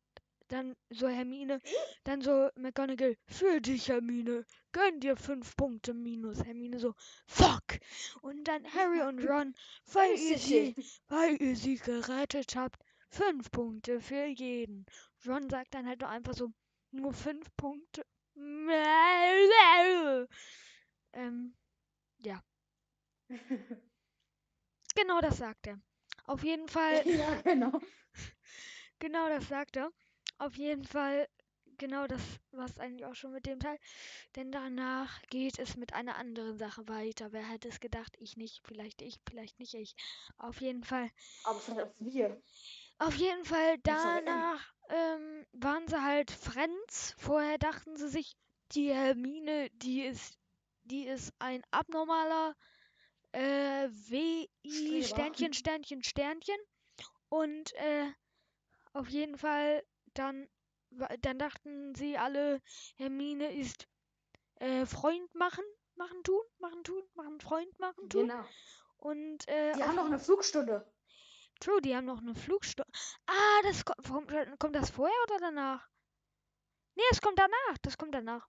Dann so Hermine, dann so McGonagall, für dich Hermine, gönn dir fünf Punkte minus. Hermine so, fuck. Und dann Harry und Ron, weil ihr sie, weil ihr sie gerettet habt, fünf Punkte für jeden. Ron sagt dann halt nur einfach so, nur fünf Punkte. Ähm, ja, genau das sagt er. Auf jeden Fall ja, genau. Genau, das sagt er. Auf jeden Fall genau das, was eigentlich auch schon mit dem Teil. Denn danach geht es mit einer anderen Sache weiter. Wer hätte es gedacht? Ich nicht, vielleicht ich, vielleicht nicht ich. Auf jeden Fall. Aber vielleicht auch wir. Auf jeden Fall war danach ähm, waren sie halt Friends. Vorher dachten sie sich, die Hermine, die ist, die ist ein abnormaler äh, WI. Sternchen, Sternchen, Sternchen. Und äh, auf jeden Fall dann, dann dachten sie alle, Hermine ist äh, Freund machen, machen tun, machen tun, machen Freund machen tun. Genau. Und äh, Die haben noch eine Flugstunde. True, die haben noch eine Flugstunde. Ah, das kommt, kommt, kommt das vorher oder danach? Nee, es kommt danach. Das kommt danach.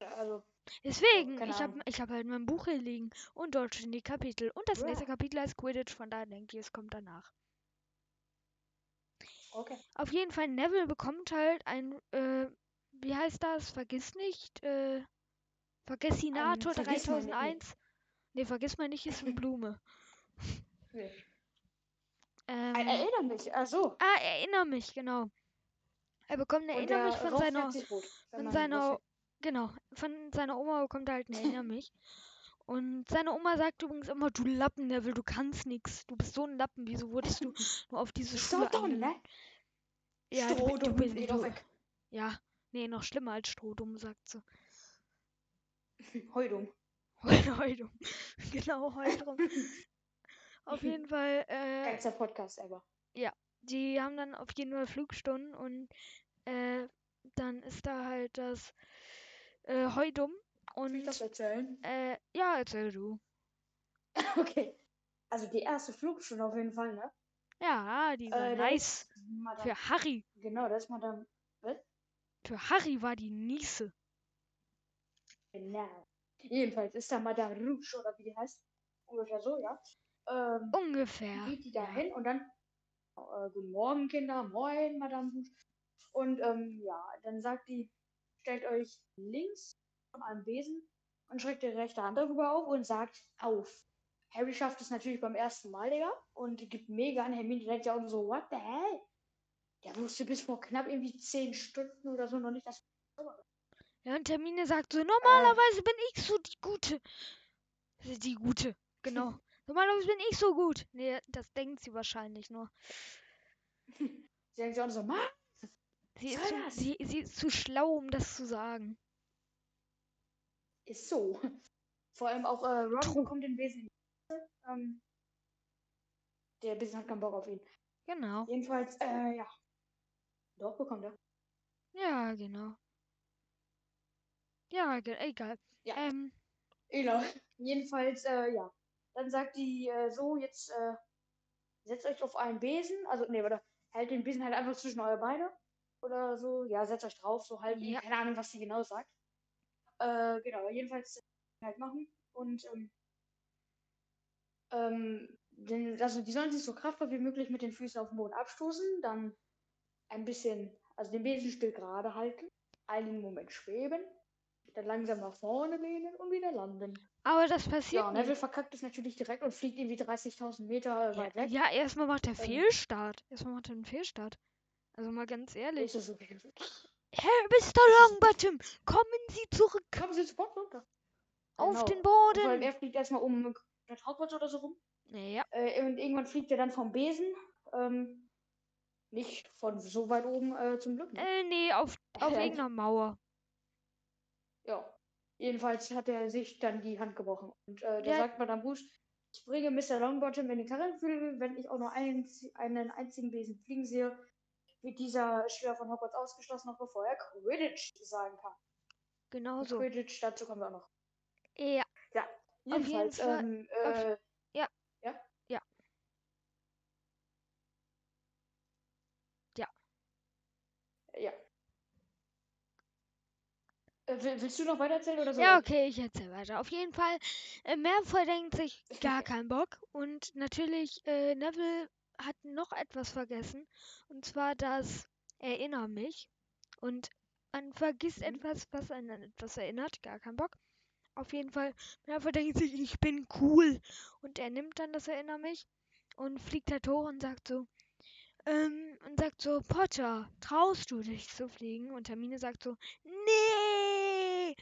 Also, Deswegen, keine ich habe ich hab halt mein Buch hier liegen und dort stehen die Kapitel. Und das Ja. nächste Kapitel heißt Quidditch, von daher denke ich, es kommt danach. okay. Auf jeden Fall, Neville bekommt halt ein, äh, wie heißt das? Vergiss nicht, äh, Vergessinator Vergiss nicht, nee. 3001. Nee, vergiss mal nicht, ist eine Blume. Nee. Ähm, Ein Erinner mich. Ach so. ah, erinnere mich, genau. Er bekommt eine Erinnere mich von seiner, von seiner. Genau, von seiner Oma bekommt er halt eine Erinnere mich. Und seine Oma sagt übrigens immer, du Lappen, Neville, du kannst nix. Du bist so ein Lappen, wieso wurdest du nur auf diese Schule So dumm, eingeladen? ne? Ja, du, bi- du, Strohdumm, bist, du, weg. ja, nee, noch schlimmer als Strohdumm, sagt sie. Heudum. Heu- Heudum. genau, Heudum. auf jeden Fall, äh, Geilster Podcast ever. die haben dann auf jeden Fall Flugstunden und äh, dann ist da halt das äh, Heudum Soll ich das und erzählen? äh, ja, erzähl du. Okay. Also die erste Flugstunde auf jeden Fall, ne? Ja, die war Äh, nice. Madame, Für Harry. genau, das ist Madame. Für Harry war die Niese. Genau. Jedenfalls ist da Madame Rouge oder wie die heißt. Ungefähr so, ja. Ähm, Ungefähr. geht die da hin und dann, äh, guten Morgen, Kinder, moin, Madame Rouge. Und ähm, ja, dann sagt die, stellt euch links von einem Besen und schreckt die rechte Hand darüber auf und sagt auf. Harry schafft es natürlich beim ersten Mal, Digga, und gibt mega an. Hermine denkt ja auch so, what the hell? Der wusste bis vor knapp irgendwie zehn Stunden oder so noch nicht, dass Ja, und Termine sagt so, normalerweise bin ich so die Gute. Die Gute, genau. Normalerweise bin ich so gut. Nee, das denkt sie wahrscheinlich nur. sie denkt sich auch so, Mann, Sie ist, zu, sie, sie ist zu schlau, um das zu sagen. ist so. Vor allem auch äh, Ron True. bekommt den Besen. Ähm, der Besen hat keinen Bock auf ihn. Genau. Jedenfalls, äh, ja. Doch, bekommt er. Ja, genau. Ja, egal. Ja. Ähm, Genau. Jedenfalls, äh, ja. Dann sagt die äh, so, jetzt äh, setzt euch auf einen Besen. Also, nee, oder hält den Besen halt einfach zwischen eure Beine. Oder so. Ja, setzt euch drauf, so halb. Ja. Keine Ahnung, was sie genau sagt. Äh, genau. Jedenfalls halt machen. Und, ähm, ähm, den, also die sollen sich so kraftvoll wie möglich mit den Füßen auf den Boden abstoßen. Dann ein bisschen, also den Besen still gerade halten. Einen Moment schweben. dann langsam nach vorne lehnen und wieder landen. Aber das passiert Ja. Neville verkackt es natürlich direkt und fliegt irgendwie 30.000 Meter weit weg. Ja, erstmal macht er Ähm. Fehlstart. Erstmal macht er einen Fehlstart. Also mal ganz ehrlich. Das? Herr Mr. Longbottom, kommen Sie zurück Kommen Sie sofort runter. auf Genau. den Vor allem Boden. er fliegt erstmal um der Hogwarts oder so rum. Ja, Äh, und irgendwann fliegt er dann vom Besen. Ähm, nicht von so weit oben äh, zum Glück. Ne? äh, nee, auf, auf Ja. irgendeiner Mauer. Ja. Jedenfalls hat er sich dann die Hand gebrochen. Und äh, da Ja. sagt Madame Rouge, ich bringe Mr. Longbottom in den Karrenflügel, wenn ich auch nur einen, einen einzigen Besen fliegen sehe, wird dieser Schüler von Hogwarts ausgeschlossen, noch bevor er Quidditch sagen kann. Genau so. Quidditch, dazu kommen wir auch noch. Ja, jeden Jedenfalls, Fall- ähm, auf- äh, ja. Ja? Ja. Ja. Ja. Äh, will, willst du noch weiter erzählen oder so? ja, okay, ich erzähl weiter. Auf jeden Fall, äh, Malfoy denkt sich gar keinen Bock. Und natürlich, äh, Neville hat noch etwas vergessen. Und zwar das Erinner mich. Und man vergisst Mhm. etwas, was einen an etwas erinnert. Gar keinen Bock. Auf jeden Fall, Malfoy denkt sich, ich bin cool. Und er nimmt dann das Erinner mich und fliegt halt hoch und sagt so, ähm, und sagt so, Potter, traust du dich zu fliegen? Und Hermine sagt so, nee!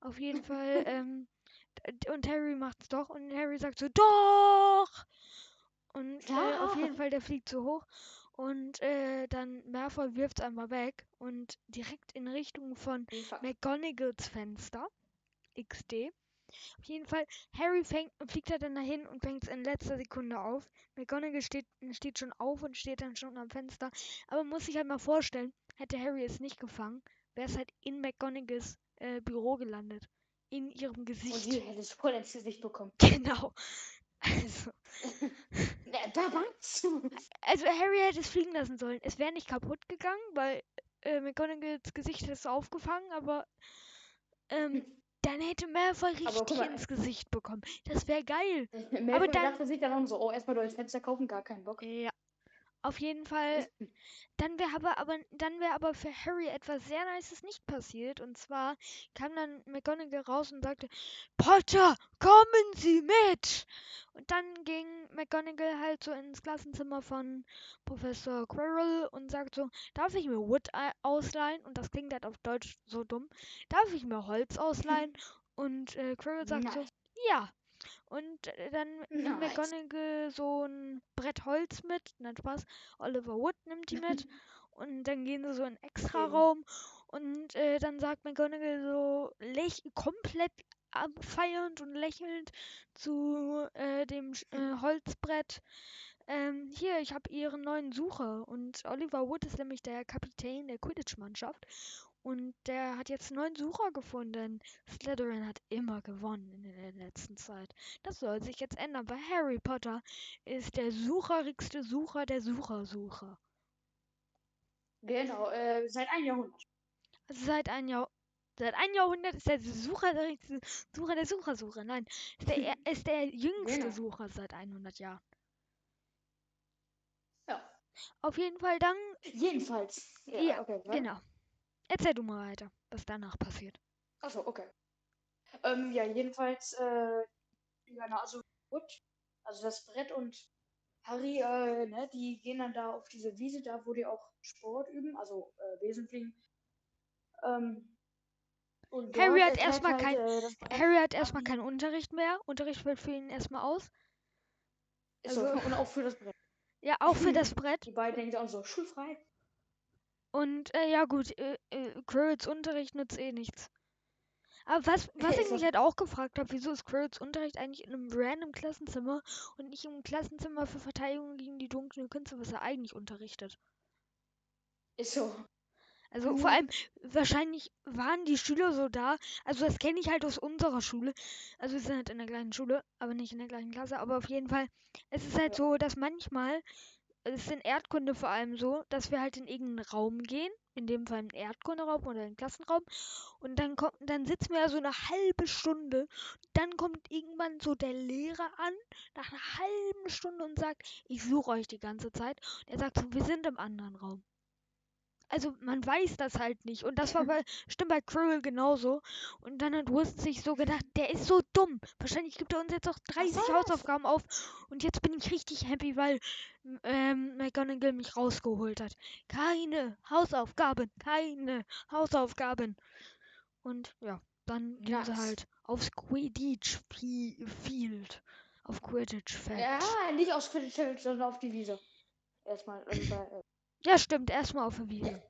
Auf jeden Fall, ähm, und Harry macht's doch und Harry sagt so, doch! Und äh, auf jeden! Fall, der fliegt so hoch und äh, dann Malfoy wirft's einmal weg und direkt in Richtung von. McGonagalls Fenster. XD. Auf jeden Fall, Harry fängt, fliegt er dann dahin und fängt es in letzter Sekunde auf. McGonagall steht, steht schon auf und steht dann schon am Fenster. Aber man muss sich halt mal vorstellen, hätte Harry es nicht gefangen, wäre es halt in McGonagalls äh, Büro gelandet. In ihrem Und Gesicht. die hätte es voll ins Gesicht bekommen. Genau. Also, Ja, da war's. also Harry hätte es fliegen lassen sollen. Es wäre nicht kaputt gegangen, weil äh, McGonagalls Gesicht hätte es aufgefangen, aber ähm, dann hätte Malfoy Aber richtig mal, ins Gesicht bekommen. Das wäre geil. Malfoy dann- dachte sich dann auch so, oh, erstmal durchs Fenster kaufen, gar keinen Bock. Ja. Auf jeden Fall. Dann wäre aber, aber, dann wäre aber für Harry etwas sehr Nices nicht passiert. Und zwar kam dann McGonagall raus und sagte, Potter, kommen Sie mit! Und dann ging McGonagall halt so ins Klassenzimmer von Professor Quirrell und sagt so, darf ich mir Wood ei- ausleihen? Und das klingt halt auf Deutsch so dumm. Darf ich mir Holz ausleihen? Und äh, Quirrell sagt so, Nice. ja. Und äh, dann nimmt Nice. McGonagall so ein Brett Holz mit. Nein, Spaß. Oliver Wood nimmt die mit. Und dann gehen sie so in einen Extra-Raum. Und äh, dann sagt McGonagall so läch komplett abfeiernd und lächelnd zu äh, dem äh, Holzbrett. Ähm, hier, ich habe ihren neuen Sucher. Und Oliver Wood ist nämlich der Kapitän der Quidditch-Mannschaft. Und der hat jetzt einen neuen Sucher gefunden. Slytherin hat immer gewonnen in der letzten Zeit. Das soll sich jetzt ändern, weil Harry Potter ist der sucherigste Sucher der Suchersucher. Genau, äh, seit einem Jahrhundert. Also seit ein Jahr. Seit ein Jahrhundert ist der Sucher der Sucher der Suchersucher. Nein, ist der, er- ist der jüngste Genau. Sucher seit 100 Jahren. Ja. Auf jeden Fall dann, Jedenfalls. Ja, okay. weiter. genau. Erzähl du mal weiter, was danach passiert. Achso, okay. Ähm, ja, jedenfalls, äh, ja, na, also gut. Also das Brett und Harry, äh, ne, die gehen dann da auf diese Wiese, da wo die auch Sport üben, also äh, Besenfliegen. Ähm, und Harry hat erstmal halt, kein- äh, Harry hat erstmal keinen Unterricht mehr. Unterricht fällt für ihn erstmal aus. Ist so, also- und auch für das Brett. Ja, auch für das Brett. Die beiden denken auch so, schulfrei. Und äh, ja gut, äh, äh, Quirrells Unterricht nützt eh nichts. Aber was, was ich mich halt auch gefragt habe, wieso ist Quirrells Unterricht eigentlich in einem random Klassenzimmer und nicht im Klassenzimmer für Verteidigung gegen die dunklen Künste, was er eigentlich unterrichtet? Ist so. Also Mhm. vor allem, wahrscheinlich waren die Schüler so da. Also das kenne ich halt aus unserer Schule. Also wir sind halt in der gleichen Schule, aber nicht in der gleichen Klasse. Aber auf jeden Fall, es ist halt so, dass manchmal, es ist in Erdkunde vor allem so, dass wir halt in irgendeinen Raum gehen. In dem Fall einen Erdkunderaum oder einen Klassenraum. Und dann kommt, dann sitzen wir so eine halbe Stunde. Dann kommt irgendwann so der Lehrer an, nach einer halben Stunde und sagt, ich suche euch die ganze Zeit. Und er sagt so, wir sind im anderen Raum. Also man weiß das halt nicht. Und das war bei, stimmt bei Quirrell genauso. Und dann hat Wurst sich so gedacht, der ist so dumm. Wahrscheinlich gibt er uns jetzt auch 30 war's. Hausaufgaben auf. Und jetzt bin ich richtig happy, weil ähm, McGonagall mich rausgeholt hat. Keine Hausaufgaben, keine Hausaufgaben. Und ja, dann gehen sie Nice. halt aufs Quidditch Fi- Field. Auf Quidditch Feld. Ja, nicht aufs Quidditch, sondern auf die Wiese. Erstmal. Bei, äh, Ja, stimmt, erstmal auf der Wiese.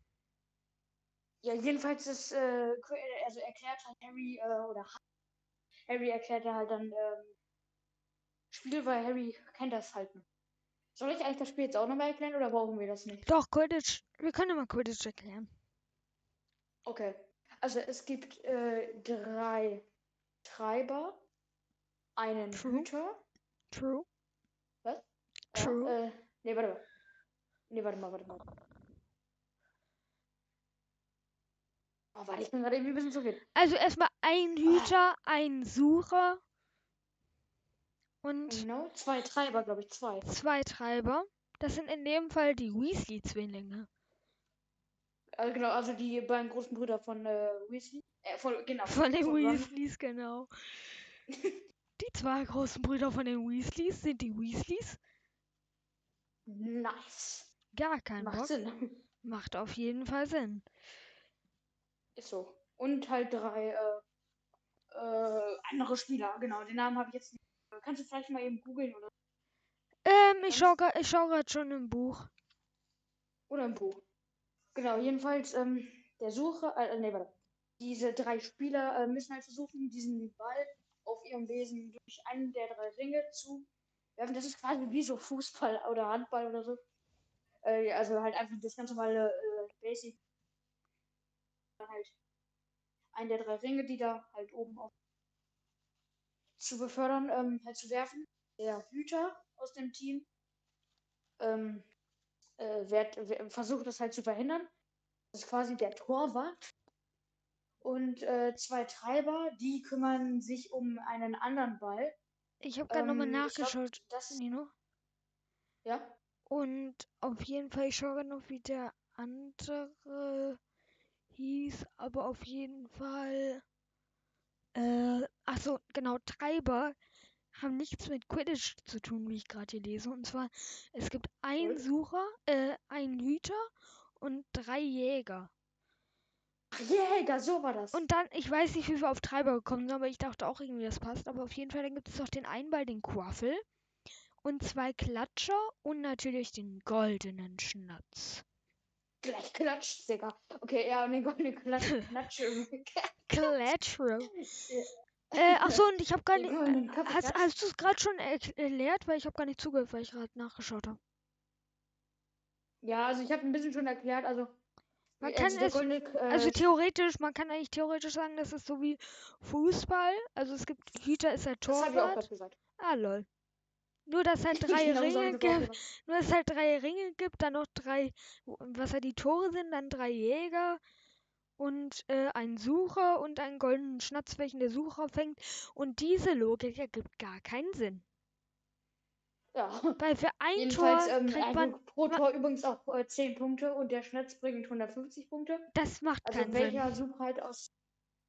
ja, jedenfalls ist, äh, Qu- also erklärt halt Harry, äh, oder Harry erklärt halt dann, ähm, Spiel, weil Harry kennt das halt nicht. Soll ich eigentlich das Spiel jetzt auch nochmal erklären oder brauchen wir das nicht? Doch, Quidditch. Wir können mal Quidditch erklären. Okay. Also es gibt äh, drei Treiber, einen True. Hüter. True. Was? True. Ja, äh, nee, warte mal. Nee, warte mal, warte mal. Oh, warte, ich bin gerade irgendwie ein bisschen zu viel. Also erstmal ein Hüter, ein Sucher und Genau, zwei Treiber, glaube ich, zwei. zwei Treiber. Das sind in dem Fall die Weasley-Zwillinge. Also genau, also die beiden großen Brüder von äh, Weasley. Äh, von, genau. Von den Ron. Weasleys, genau. Die zwei großen Brüder von den Weasleys sind die Weasleys. Nice. Gar kein Macht Bock. Sinn. Macht auf jeden Fall Sinn. Ist so. Und halt drei äh, äh, andere Spieler. Genau, den Namen habe ich jetzt nicht. Kannst du vielleicht mal eben googeln oder, Ähm, ich Was? schau, gra- ich schau gerade schon im Buch. oder im Buch. Genau, jedenfalls ähm, der Sucher, äh, nee, warte. Diese drei Spieler äh, müssen halt versuchen, diesen Ball auf ihrem Wesen durch einen der drei Ringe zu werfen. Das ist quasi wie so Fußball oder Handball oder so. Äh, also halt einfach das ganz normale äh, Basic. Dann halt einen der drei Ringe, die da halt oben auf zu befördern, ähm, halt zu werfen. Der Hüter aus dem Team ähm, äh, werd, wer- versucht das halt zu verhindern. Das ist quasi der Torwart. Und äh, zwei Treiber, die kümmern sich um einen anderen Ball. Ich habe gerade nochmal Ähm, glaub, nachgeschaut, das ist, Nino. ja, Und auf jeden Fall, ich schaue noch, wie der andere hieß, aber auf jeden Fall. Äh, ach so, genau, Treiber haben nichts mit Quidditch zu tun, wie ich gerade hier lese. Und zwar, es gibt einen. Sucher, äh, einen Hüter und drei Jäger. Ach, Jäger, so war das. Und dann, ich weiß nicht, wie wir auf Treiber gekommen sind, aber ich dachte auch irgendwie, das passt. Aber auf jeden Fall, dann gibt es noch den einen Ball, den Quaffel. Und zwei Klatscher und natürlich den goldenen Schnatz. Gleich klatscht, Digga. Okay, ja, und den goldenen Klatsch, Klatsche. Klatscher. Äh, ach so, und ich habe gar nicht. Äh, hast hast du es gerade schon er erklärt? Weil ich habe gar nicht zugehört, weil ich gerade nachgeschaut habe. Ja, also ich habe ein bisschen schon erklärt, also. Man also kann der es- goldene, äh, Also theoretisch, man kann eigentlich theoretisch sagen, das ist so wie Fußball. Also es gibt, Hüter ist halt das habe ich auch Torwart. gerade gesagt. Ah, lol. Nur, dass halt drei Genau Ringe gibt. gesagt. Nur, dass es halt drei Ringe gibt, dann noch drei, was halt die Tore sind, dann drei Jäger und äh, ein Sucher und einen goldenen Schnatz, welchen der Sucher fängt. Und diese Logik ergibt gar keinen Sinn. Ja. Weil für ein Jedenfalls, Tor ähm, kriegt also man, pro Tor übrigens auch äh, 10 Punkte und der Schnitz bringt 150 Punkte. das macht Also keinen welcher Sinn. Such halt aus.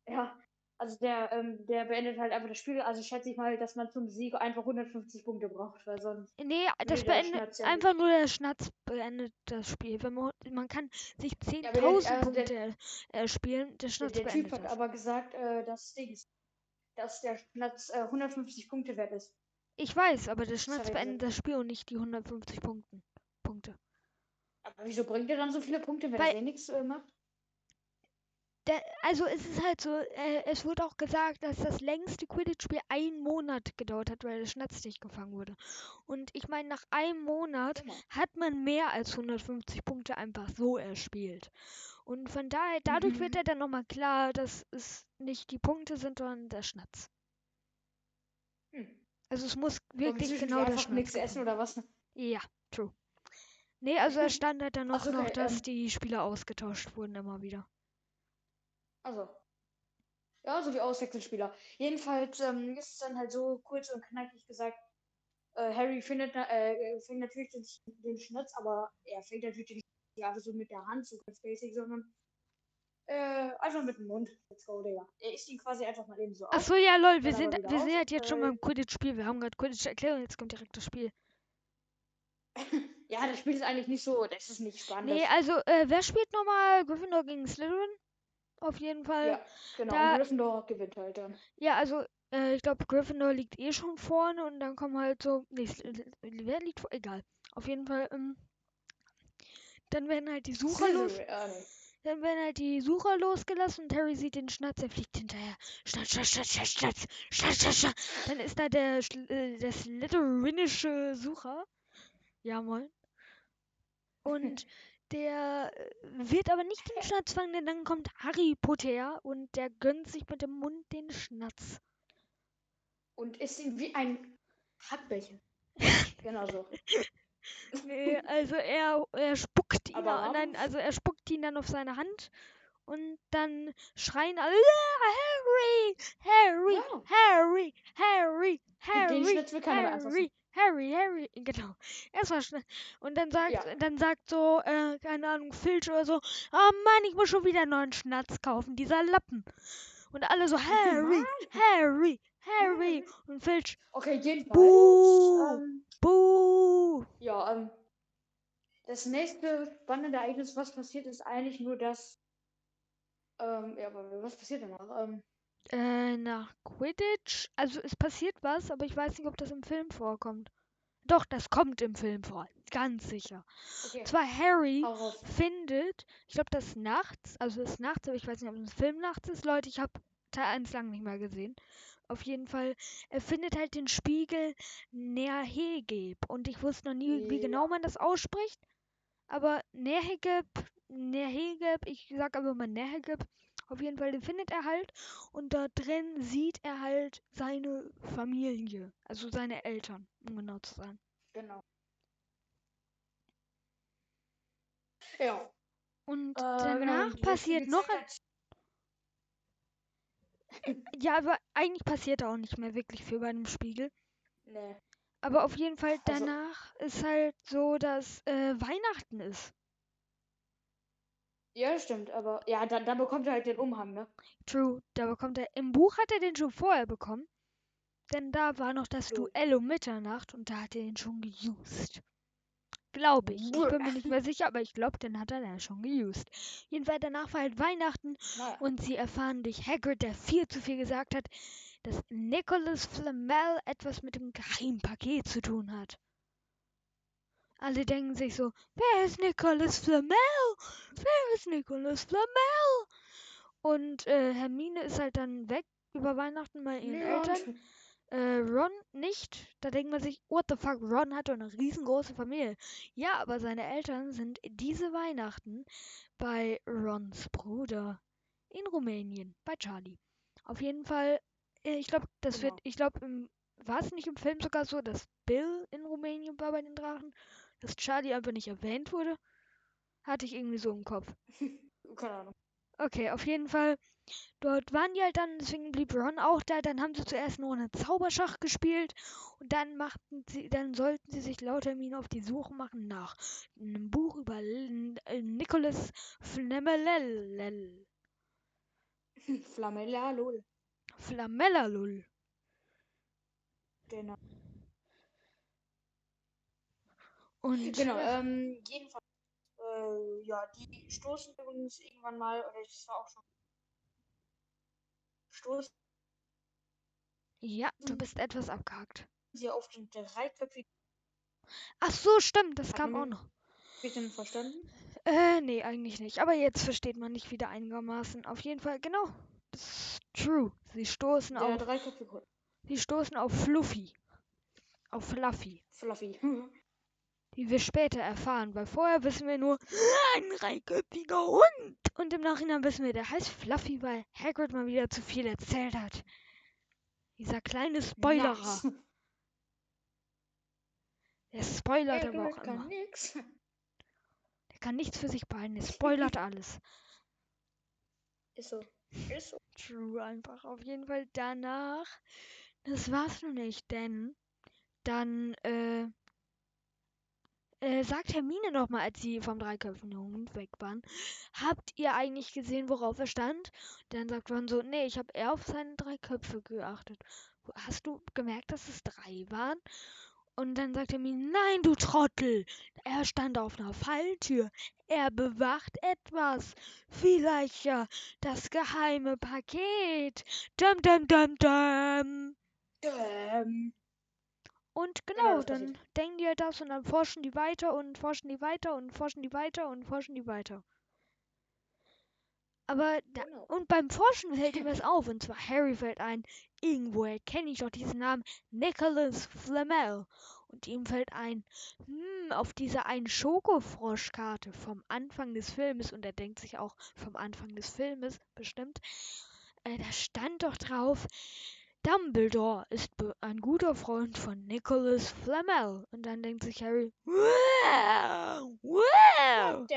Ja, also der, ähm, der beendet halt einfach das Spiel. Also schätze ich mal, dass man zum Sieg einfach 150 Punkte braucht, weil sonst. Nee, das der beendet, ja einfach nur der Schnatz beendet das Spiel. Wenn man, man kann sich aber der- 10.000 also der- Punkte äh, spielen, der Der, Schnatz der Typ beendet hat das. aber gesagt, äh, dass Dings, dass der Schnatz äh, 150 Punkte wert ist. Ich weiß, aber der Schnatz er beendet gesagt. das Spiel und nicht die 150 Punkten. Punkte. Aber wieso bringt er dann so viele Punkte, wenn Weil- er eh nichts äh, macht? Der, also es ist halt so, äh, es wurde auch gesagt, dass das längste Quidditch-Spiel einen Monat gedauert hat, weil der Schnatz nicht gefangen wurde. Und ich meine, nach einem Monat hat man mehr als 150 Punkte einfach so erspielt. Und von daher, dadurch wird Mhm. ja dann nochmal klar, dass es nicht die Punkte sind, sondern der Schnatz. Hm. Also es muss wirklich zwischendurch genau der Schnatz nichts essen oder was? Ja, true. Nee, also es stand halt dann Ach noch, noch okay, dass ähm, die Spieler ausgetauscht wurden immer wieder. Also. Ja, so wie Auswechselspieler. Jedenfalls ähm, ist es dann halt so kurz und knackig gesagt, äh, Harry findet äh, fängt natürlich den, den Schnitz, aber er fängt natürlich den nicht einfach so mit der Hand, so ganz basic, sondern äh, einfach mit dem Mund. Let's go, Digga. Er isst ihn quasi einfach mal eben so Ach auf. so, ja, lol, wir sind, wir sind halt jetzt schon beim Quidditch-Spiel. Wir haben gerade Quidditch-Erklärung, jetzt kommt direkt das Spiel. Ja, das Spiel ist eigentlich nicht so, das ist nicht spannend. Nee, also, äh, wer spielt nochmal Gryffindor gegen Slytherin? Auf jeden Fall. ja, genau. da- und Gryffindor gewinnt halt dann. Ja, also, äh, ich glaube, Gryffindor liegt eh schon vorne und dann kommen halt so. Nee, wer liegt vor? Egal. Auf jeden Fall, ähm, dann werden halt die Sucher los. Nee. Dann werden halt die Sucher losgelassen und Harry sieht den Schnatz, er fliegt hinterher. Schnatz, Schnatz, Schnatz, Schnatz, Schnatz, Schnatz, Schnatz. Dann ist da der, äh, der Slytherinische Sucher. Ja, moin. Und der äh, wird aber nicht den Schnatz fangen, denn dann kommt Harry Potter und der gönnt sich mit dem Mund den Schnatz. Und ist ihn wie ein Hackbällchen. genau so. Nee, also er, er spuckt ihn, Aber nein, also er spuckt ihn dann auf seine Hand und dann schreien alle "Ah, Harry, Harry, Ja. Harry, Harry, Harry, Den Schnitz will keiner. Harry, Harry, Harry, genau. Erstmal schnell. Und dann sagt, Ja. dann sagt so, äh, keine Ahnung, Filch oder so, oh Mann, ich muss schon wieder einen neuen Schnatz kaufen, dieser Lappen. Und alle so, Harry, Harry, Harry. Und Filch, Okay, jedenfalls. Buh. Ähm, buh. ja, ähm, das nächste spannende Ereignis, was passiert, ist eigentlich nur das. Ähm, ja, aber was passiert danach? Ähm, Äh, nach Quidditch. Also es passiert was, aber ich weiß nicht, ob das im Film vorkommt. Doch, das kommt im Film vor. Ganz sicher. okay, Und zwar Harry findet, ich glaube, das ist nachts, also es ist nachts, aber ich weiß nicht, ob es im Film nachts ist. Leute, ich habe Teil 1 lang nicht mehr gesehen. Auf jeden Fall, er findet halt den Spiegel Nerhegeb. Und ich wusste noch nie, wie Ja. genau man das ausspricht. Aber Nerhegeb, Nerhegeb, ich sag aber mal Nerhegeb. Auf jeden Fall, den findet er halt. Und da drin sieht er halt seine Familie. Also seine Eltern, um genau zu sein. Genau. Ja. Und Äh, genau, danach dieser passiert noch ein Ja, aber eigentlich passiert da auch nicht mehr wirklich viel bei einem Spiegel. Nee. Aber auf jeden Fall Also- danach ist halt so, dass äh, Weihnachten ist. Ja, stimmt, aber ja, dann, dann bekommt er halt den Umhang, ne? True, da bekommt er. Im Buch hat er den schon vorher bekommen. Denn da war noch das True. Duell um Mitternacht und da hat er den schon geused. Glaube ich. Ich bin mir nicht mehr sicher, aber ich glaube, den hat er dann schon geused. Jedenfalls danach war halt Weihnachten Naja. Und sie erfahren durch Hagrid, der viel zu viel gesagt hat, dass Nicholas Flamel etwas mit dem Geheimpaket zu tun hat. Alle denken sich so, wer ist Nicholas Flamel? Wer ist Nicholas Flamel? Und äh, Hermine ist halt dann weg über Weihnachten bei ihren Ja, Eltern. Äh, Ron nicht. Da denkt man sich, what the fuck, Ron hat doch eine riesengroße Familie. Ja, aber seine Eltern sind diese Weihnachten bei Rons Bruder in Rumänien, bei Charlie. Auf jeden Fall, äh, ich glaube, das wird, Genau. ich glaube, war es nicht im Film sogar so, dass Bill in Rumänien war bei den Drachen, dass Charlie einfach nicht erwähnt wurde? Hatte ich irgendwie so im Kopf. Keine Ahnung. Okay, auf jeden Fall. Dort waren die halt dann, deswegen blieb Ron auch da. Dann haben sie zuerst nur eine Zauberschach gespielt und dann machten sie, dann sollten sie sich laut Hermine auf die Suche machen nach einem Buch über L äh, Nicholas Flamelel. Flamella. Flamellalul. Genau. Und Genau, ähm, jedenfalls, äh, ja, die stoßen übrigens irgendwann mal, oder das war auch schon, stoßen ja, du bist etwas abgehakt. sie auf den dreiköpfigen, Ach so, stimmt, das Hat kam auch noch. hab ich denn verstanden? Äh, nee, eigentlich nicht. Aber jetzt versteht man nicht wieder einigermaßen. Auf jeden Fall, genau. Das ist true. Sie stoßen Der auf, sie stoßen auf Fluffy. Auf Fluffy. Fluffy. Die wir später erfahren, weil vorher wissen wir nur, ein dreiköpfiger Hund. Und im Nachhinein wissen wir, der heißt Fluffy, weil Hagrid mal wieder zu viel erzählt hat. Dieser kleine Spoilerer. Nice. Der spoilert Ey, aber auch kann immer. nix. Der kann nichts für sich behalten. Der spoilert alles. Ist so. Ist so. True einfach. Auf jeden Fall danach. Das war's noch nicht, denn dann äh, äh, sagt Hermine nochmal, als sie vom dreiköpfigen weg waren, habt ihr eigentlich gesehen, worauf er stand? Dann sagt Ron so, nee, ich habe eher auf seine drei Köpfe geachtet. Hast du gemerkt, dass es drei waren? Und dann sagt Hermine, nein, du Trottel, er stand auf einer Falltür. Er bewacht etwas. Vielleicht ja das geheime Paket. Dum, dum, dum, dum. Ähm, Und Genau, genau, dann denken die halt das und dann forschen die weiter und forschen die weiter und forschen die weiter und forschen die weiter. Aber da, genau. und beim Forschen fällt ihm was auf und zwar Harry fällt ein, irgendwoher kenne ich doch diesen Namen, Nicholas Flamel. Und ihm fällt ein, hm, auf dieser einen Schokofroschkarte vom Anfang des Filmes und er denkt sich auch vom Anfang des Filmes bestimmt, äh, da stand doch drauf, Dumbledore ist ein guter Freund von Nicholas Flamel. Und dann denkt sich Harry, wow, wow.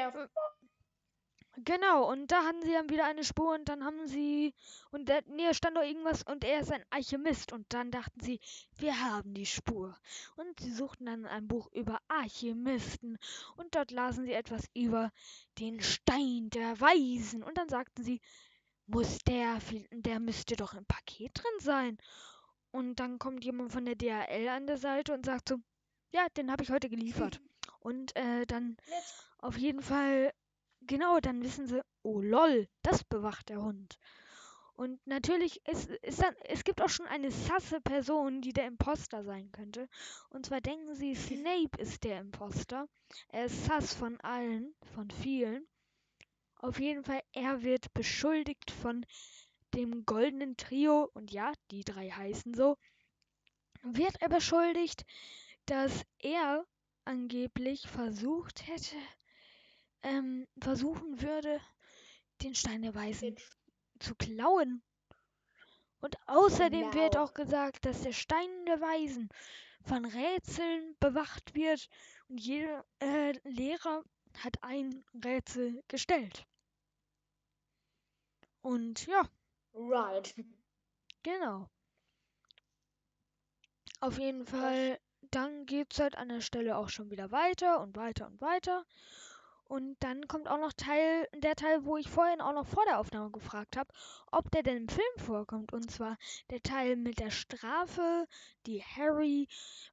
Genau, und da hatten sie dann wieder eine Spur und dann haben sie, und da, nee, stand doch irgendwas und er ist ein Alchemist und dann dachten sie, wir haben die Spur. Und sie suchten dann ein Buch über Alchemisten und dort lasen sie etwas über den Stein der Weisen und dann sagten sie, muss der, der müsste doch im Paket drin sein. Und dann kommt jemand von der DHL an der Seite und sagt so, ja, den habe ich heute geliefert. Und äh, dann auf jeden Fall, genau, dann wissen sie, oh lol, das bewacht der Hund. Und natürlich, ist, ist dann, es gibt auch schon eine sasse Person, die der Imposter sein könnte. Und zwar denken sie, Snape ist der Imposter. Er ist sass von allen, von vielen. Auf jeden Fall, er wird beschuldigt von dem goldenen Trio, und ja, die drei heißen so, wird er beschuldigt, dass er angeblich versucht hätte, ähm, versuchen würde, den Stein der Weisen zu klauen. Und außerdem wird Genau. auch gesagt, dass der Stein der Weisen von Rätseln bewacht wird und jeder äh, Lehrer hat ein Rätsel gestellt. Und ja, Right. genau. Auf jeden Fall, dann geht's halt an der Stelle auch schon wieder weiter und weiter und weiter. Und dann kommt auch noch Teil, der Teil, wo ich vorhin auch noch vor der Aufnahme gefragt habe, ob der denn im Film vorkommt. Und zwar der Teil mit der Strafe, die Harry,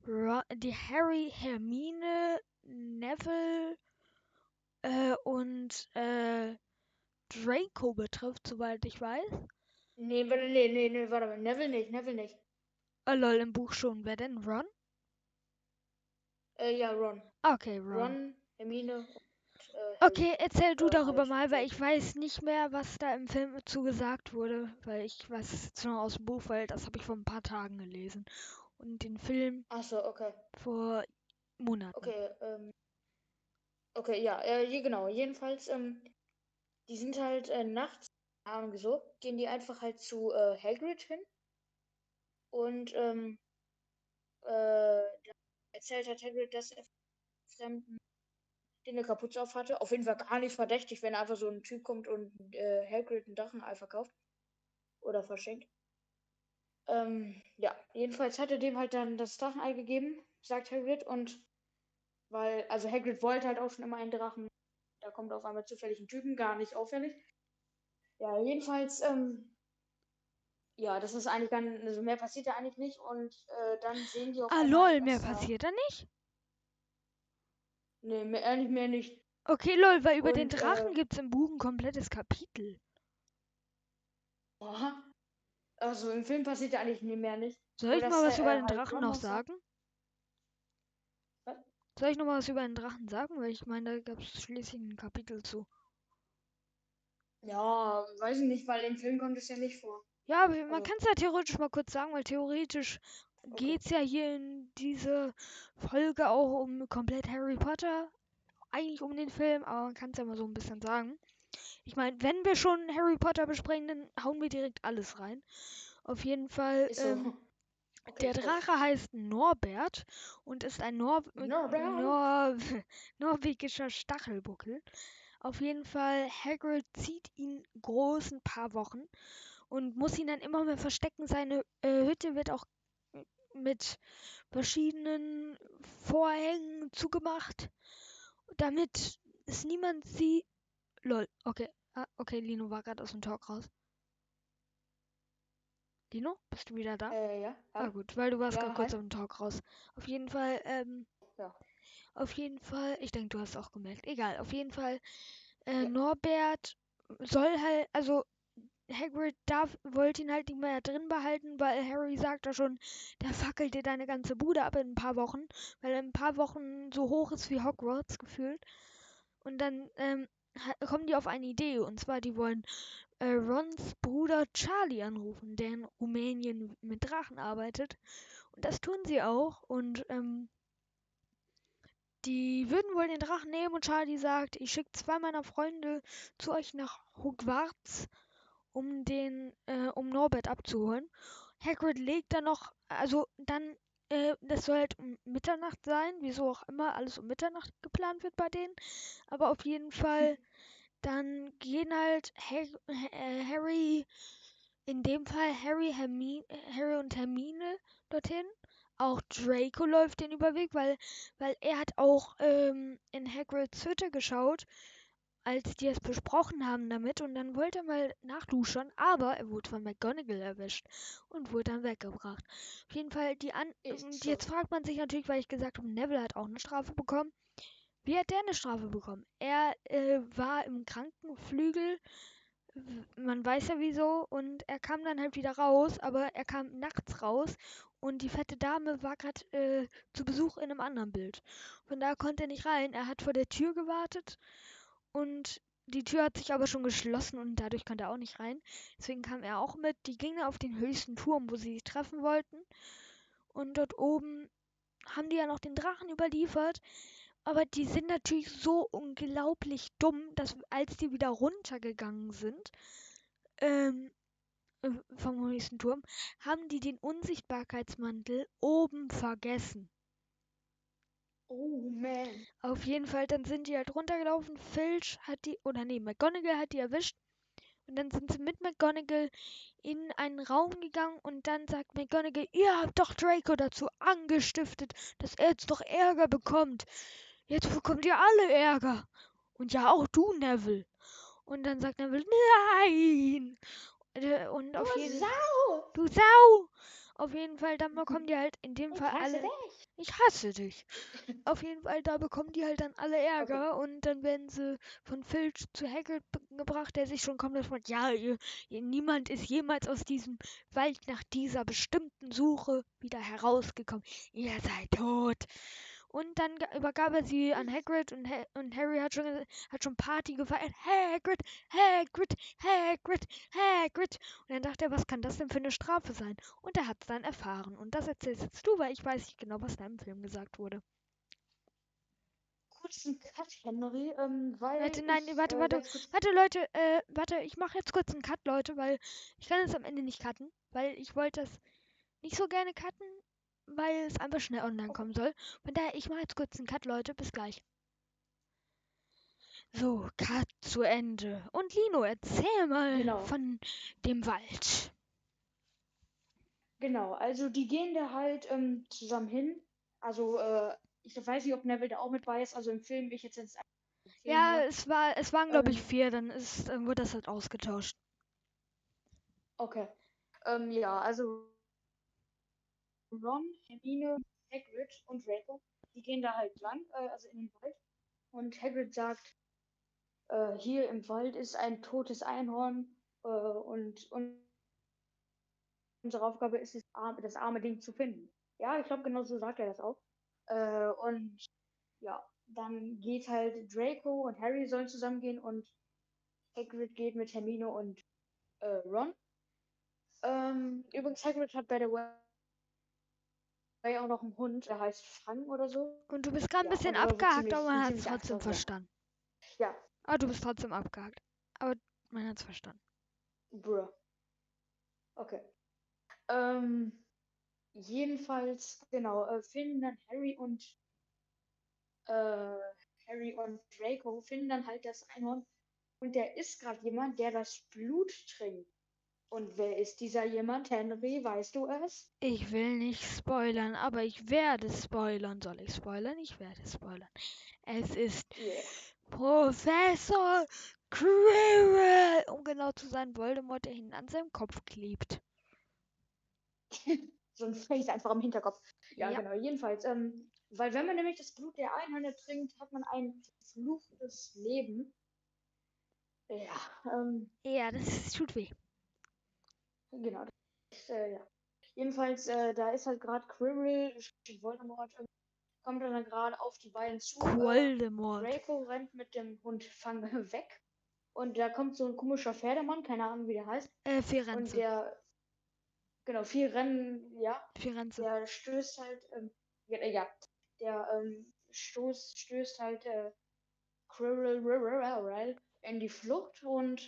Ro die Harry, Hermine, Neville äh, und äh, Draco betrifft, soweit ich weiß. Nee, warte, nee, nee, nee, warte mal. Neville nicht, Neville nicht. Äh, lol, im Buch schon. Wer denn? Ron? Äh, ja, Ron. Okay, Ron. Ron, Hermine und äh. Okay, erzähl du äh, darüber mal, weil ich weiß nicht mehr, was da im Film zu gesagt wurde, weil ich weiß es jetzt nur aus dem Buch, weil das habe ich vor ein paar Tagen gelesen. Und den Film Ach so, okay. vor Monaten. Okay, ähm. Okay, ja, äh, genau. Jedenfalls, ähm, die sind halt äh, nachts, keine Ahnung gehen die einfach halt zu äh, Hagrid hin. Und, ähm, äh, erzählt hat Hagrid, dass er Fremden den eine Kapuze auf hatte. Auf jeden Fall gar nicht verdächtig, wenn einfach so ein Typ kommt und äh, Hagrid einen Drachenei verkauft. Oder verschenkt. Ähm, ja, jedenfalls hat er dem halt dann das Drachenei gegeben, sagt Hagrid, und weil, also Hagrid wollte halt auch schon immer einen Drachen. Da kommt auf einmal zufällig ein Typen, gar nicht auffällig. Ja, jedenfalls, ähm, ja, das ist eigentlich ganz, also mehr passiert da eigentlich nicht und äh, dann sehen die auf Ah, lol, mehr passiert da nicht? Nee, mehr, eigentlich mehr nicht. Okay, lol, weil über den Und, Drachen äh, gibt's im Buch ein komplettes Kapitel. Aha. Also im Film passiert da eigentlich nie mehr nicht. Soll ich mal was er, über äh, den halt Drachen noch sagen? Soll ich noch mal was über den Drachen sagen? Weil ich meine, da gab's schließlich ein Kapitel zu. Ja, weiß ich nicht, weil im Film kommt es ja nicht vor. Ja, aber man Also- kann es ja theoretisch mal kurz sagen, weil theoretisch Okay. geht's ja hier in dieser Folge auch um komplett Harry Potter. Eigentlich um den Film, aber man kann es ja mal so ein bisschen sagen. Ich meine, wenn wir schon Harry Potter besprechen, dann hauen wir direkt alles rein. Auf jeden Fall, so. ähm, Okay, der. Drache heißt Norbert und ist ein Nor. Nor norwegischer Stachelbuckel. Auf jeden Fall, Hagrid zieht ihn groß ein paar Wochen und muss ihn dann immer mehr verstecken. Seine äh, Hütte wird auch mit verschiedenen Vorhängen zugemacht, damit es niemand sieht. Lol, okay. Ah, okay, Lino war gerade aus dem Talk raus. Lino, bist du wieder da? Äh, ja. Ah gut, weil du warst Ja, gerade kurz aus dem Talk raus. Auf jeden Fall, ähm, Ja. auf jeden Fall, ich denke, du hast auch gemerkt. Egal, auf jeden Fall, äh, Ja. Norbert soll halt, also Hagrid darf, wollte ihn halt nicht mehr drin behalten, weil Harry sagt da schon, der fackelt dir deine ganze Bude ab in ein paar Wochen, weil er in ein paar Wochen so hoch ist wie Hogwarts gefühlt. Und dann ähm, kommen die auf eine Idee, und zwar die wollen äh, Rons Bruder Charlie anrufen, der in Rumänien mit Drachen arbeitet. Und das tun sie auch. Und ähm, die würden wohl den Drachen nehmen und Charlie sagt, ich schicke zwei meiner Freunde zu euch nach Hogwarts, um den, äh, um Norbert abzuholen. Hagrid legt dann noch, also dann, äh, das soll halt um Mitternacht sein, wieso auch immer alles um Mitternacht geplant wird bei denen. Aber auf jeden Fall, dann gehen halt Hag äh, Harry, in dem Fall Harry, Hermine, Harry und Hermine dorthin. Auch Draco läuft den Überweg, weil, weil er hat auch ähm, in Hagrids Hütte geschaut, als die es besprochen haben damit und dann wollte er mal nachduschen, aber er wurde von McGonagall erwischt und wurde dann weggebracht. Auf jeden Fall, die an und jetzt fragt man sich natürlich, weil ich gesagt habe, Neville hat auch eine Strafe bekommen. Wie hat der eine Strafe bekommen? Er äh, war im Krankenflügel, man weiß ja wieso, und er kam dann halt wieder raus, aber er kam nachts raus und die fette Dame war gerade äh, zu Besuch in einem anderen Bild. Von da konnte er nicht rein. Er hat vor der Tür gewartet und die Tür hat sich aber schon geschlossen und dadurch konnte er auch nicht rein. Deswegen kam er auch mit. Die gingen auf den höchsten Turm, wo sie sich treffen wollten. Und dort oben haben die ja noch den Drachen überliefert. Aber die sind natürlich so unglaublich dumm, dass als die wieder runtergegangen sind, ähm, äh, vom höchsten Turm, haben die den Unsichtbarkeitsmantel oben vergessen. Oh man. Auf jeden Fall, dann sind die halt runtergelaufen. Filch hat die, oder nee, McGonagall hat die erwischt. Und dann sind sie mit McGonagall in einen Raum gegangen und dann sagt McGonagall, ihr habt doch Draco dazu angestiftet, dass er jetzt doch Ärger bekommt. Jetzt bekommt ihr alle Ärger. Und ja, auch du, Neville. Und dann sagt Neville, nein. Äh, Und auf Du jeden Sau! Du Sau! Auf jeden Fall, dann bekommen die halt in dem Fall alle. dich. Ich hasse dich. Auf jeden Fall, da bekommen die halt dann alle Ärger und dann werden sie von Filch zu Hagrid gebracht, der sich schon komplett fragt, ja, ihr, ihr, niemand ist jemals aus diesem Wald nach dieser bestimmten Suche wieder herausgekommen. Ihr seid tot. Und dann ga- übergab er sie an Hagrid und, ha und Harry hat schon, hat schon Party gefeiert. Hagrid, Hagrid, Hagrid, Hagrid. Und dann dachte er, was kann das denn für eine Strafe sein? Und er hat es dann erfahren. Und das erzählst jetzt du, weil ich weiß nicht genau, was da im Film gesagt wurde. Kurzen Cut, Henry, ähm, weil Warte, nein, ich, warte, äh, warte. kurz, Warte, Leute, äh, warte, ich mache jetzt kurz einen Cut, Leute, weil ich kann es am Ende nicht cutten, weil ich wollte das nicht so gerne cutten, weil es einfach schnell online kommen soll. Von daher, ich mache jetzt kurz einen Cut, Leute, bis gleich. So, Cut zu Ende. Und Lino, erzähl mal Genau. von dem Wald. genau, also die gehen da halt ähm, zusammen hin. Also, äh, ich weiß nicht, ob Neville da auch mit bei ist. Also im Film, ich jetzt jetzt Ja, nur. es war, es waren glaube ich Ähm. vier, dann ist, dann wurde das halt ausgetauscht. Okay. Ähm, ja, also Ron, Hermine, Hagrid und Draco, die gehen da halt lang, äh, also in den Wald. Und Hagrid sagt, äh, hier im Wald ist ein totes Einhorn äh, und, und unsere Aufgabe ist es, das arme Ding zu finden. Ja, ich glaube, genau so sagt er das auch. Äh, und ja, dann geht halt Draco und Harry sollen zusammengehen und Hagrid geht mit Hermine und äh, Ron. Ähm, übrigens, Hagrid hat by the way auch noch einen Hund, der heißt Fang oder so. Und du bist gerade ein Ja, bisschen abgehakt, ziemlich- aber man hat es trotzdem ja. verstanden. Ja, Ah, du bist trotzdem abgehakt. Aber man hat es verstanden. bruh. Okay. Ähm, jedenfalls, genau, äh, finden dann Harry und äh, Harry und Draco finden dann halt das Einhorn und der ist gerade jemand, der das Blut trinkt. Und wer ist dieser jemand, Henry? Weißt du es? Ich will nicht spoilern, aber ich werde spoilern. Soll ich spoilern? Ich werde spoilern. Es ist Yeah. Professor Quirrell, um genau zu sein, Voldemort, der hinten an seinem Kopf klebt. So ein Face einfach im Hinterkopf. Ja, Ja. genau. Jedenfalls, ähm, weil wenn man nämlich das Blut der Einhörner trinkt, hat man ein verfluchtes Leben. Ja, ähm, Ja, das tut weh. Genau. Das, äh, ja. Jedenfalls, äh, da ist halt gerade Quirrell, Voldemort, ähm, kommt dann gerade auf die beiden zu. Äh, Voldemort. Draco rennt mit dem Hund Fang weg. Und da kommt so ein komischer Pferdemann, keine Ahnung, wie der heißt. Äh, Und Firenze. der, genau, viel Rennen, ja, Firenze. der stößt halt, ähm, ja, äh, ja, der ähm, stoß, stößt halt äh, in die Flucht und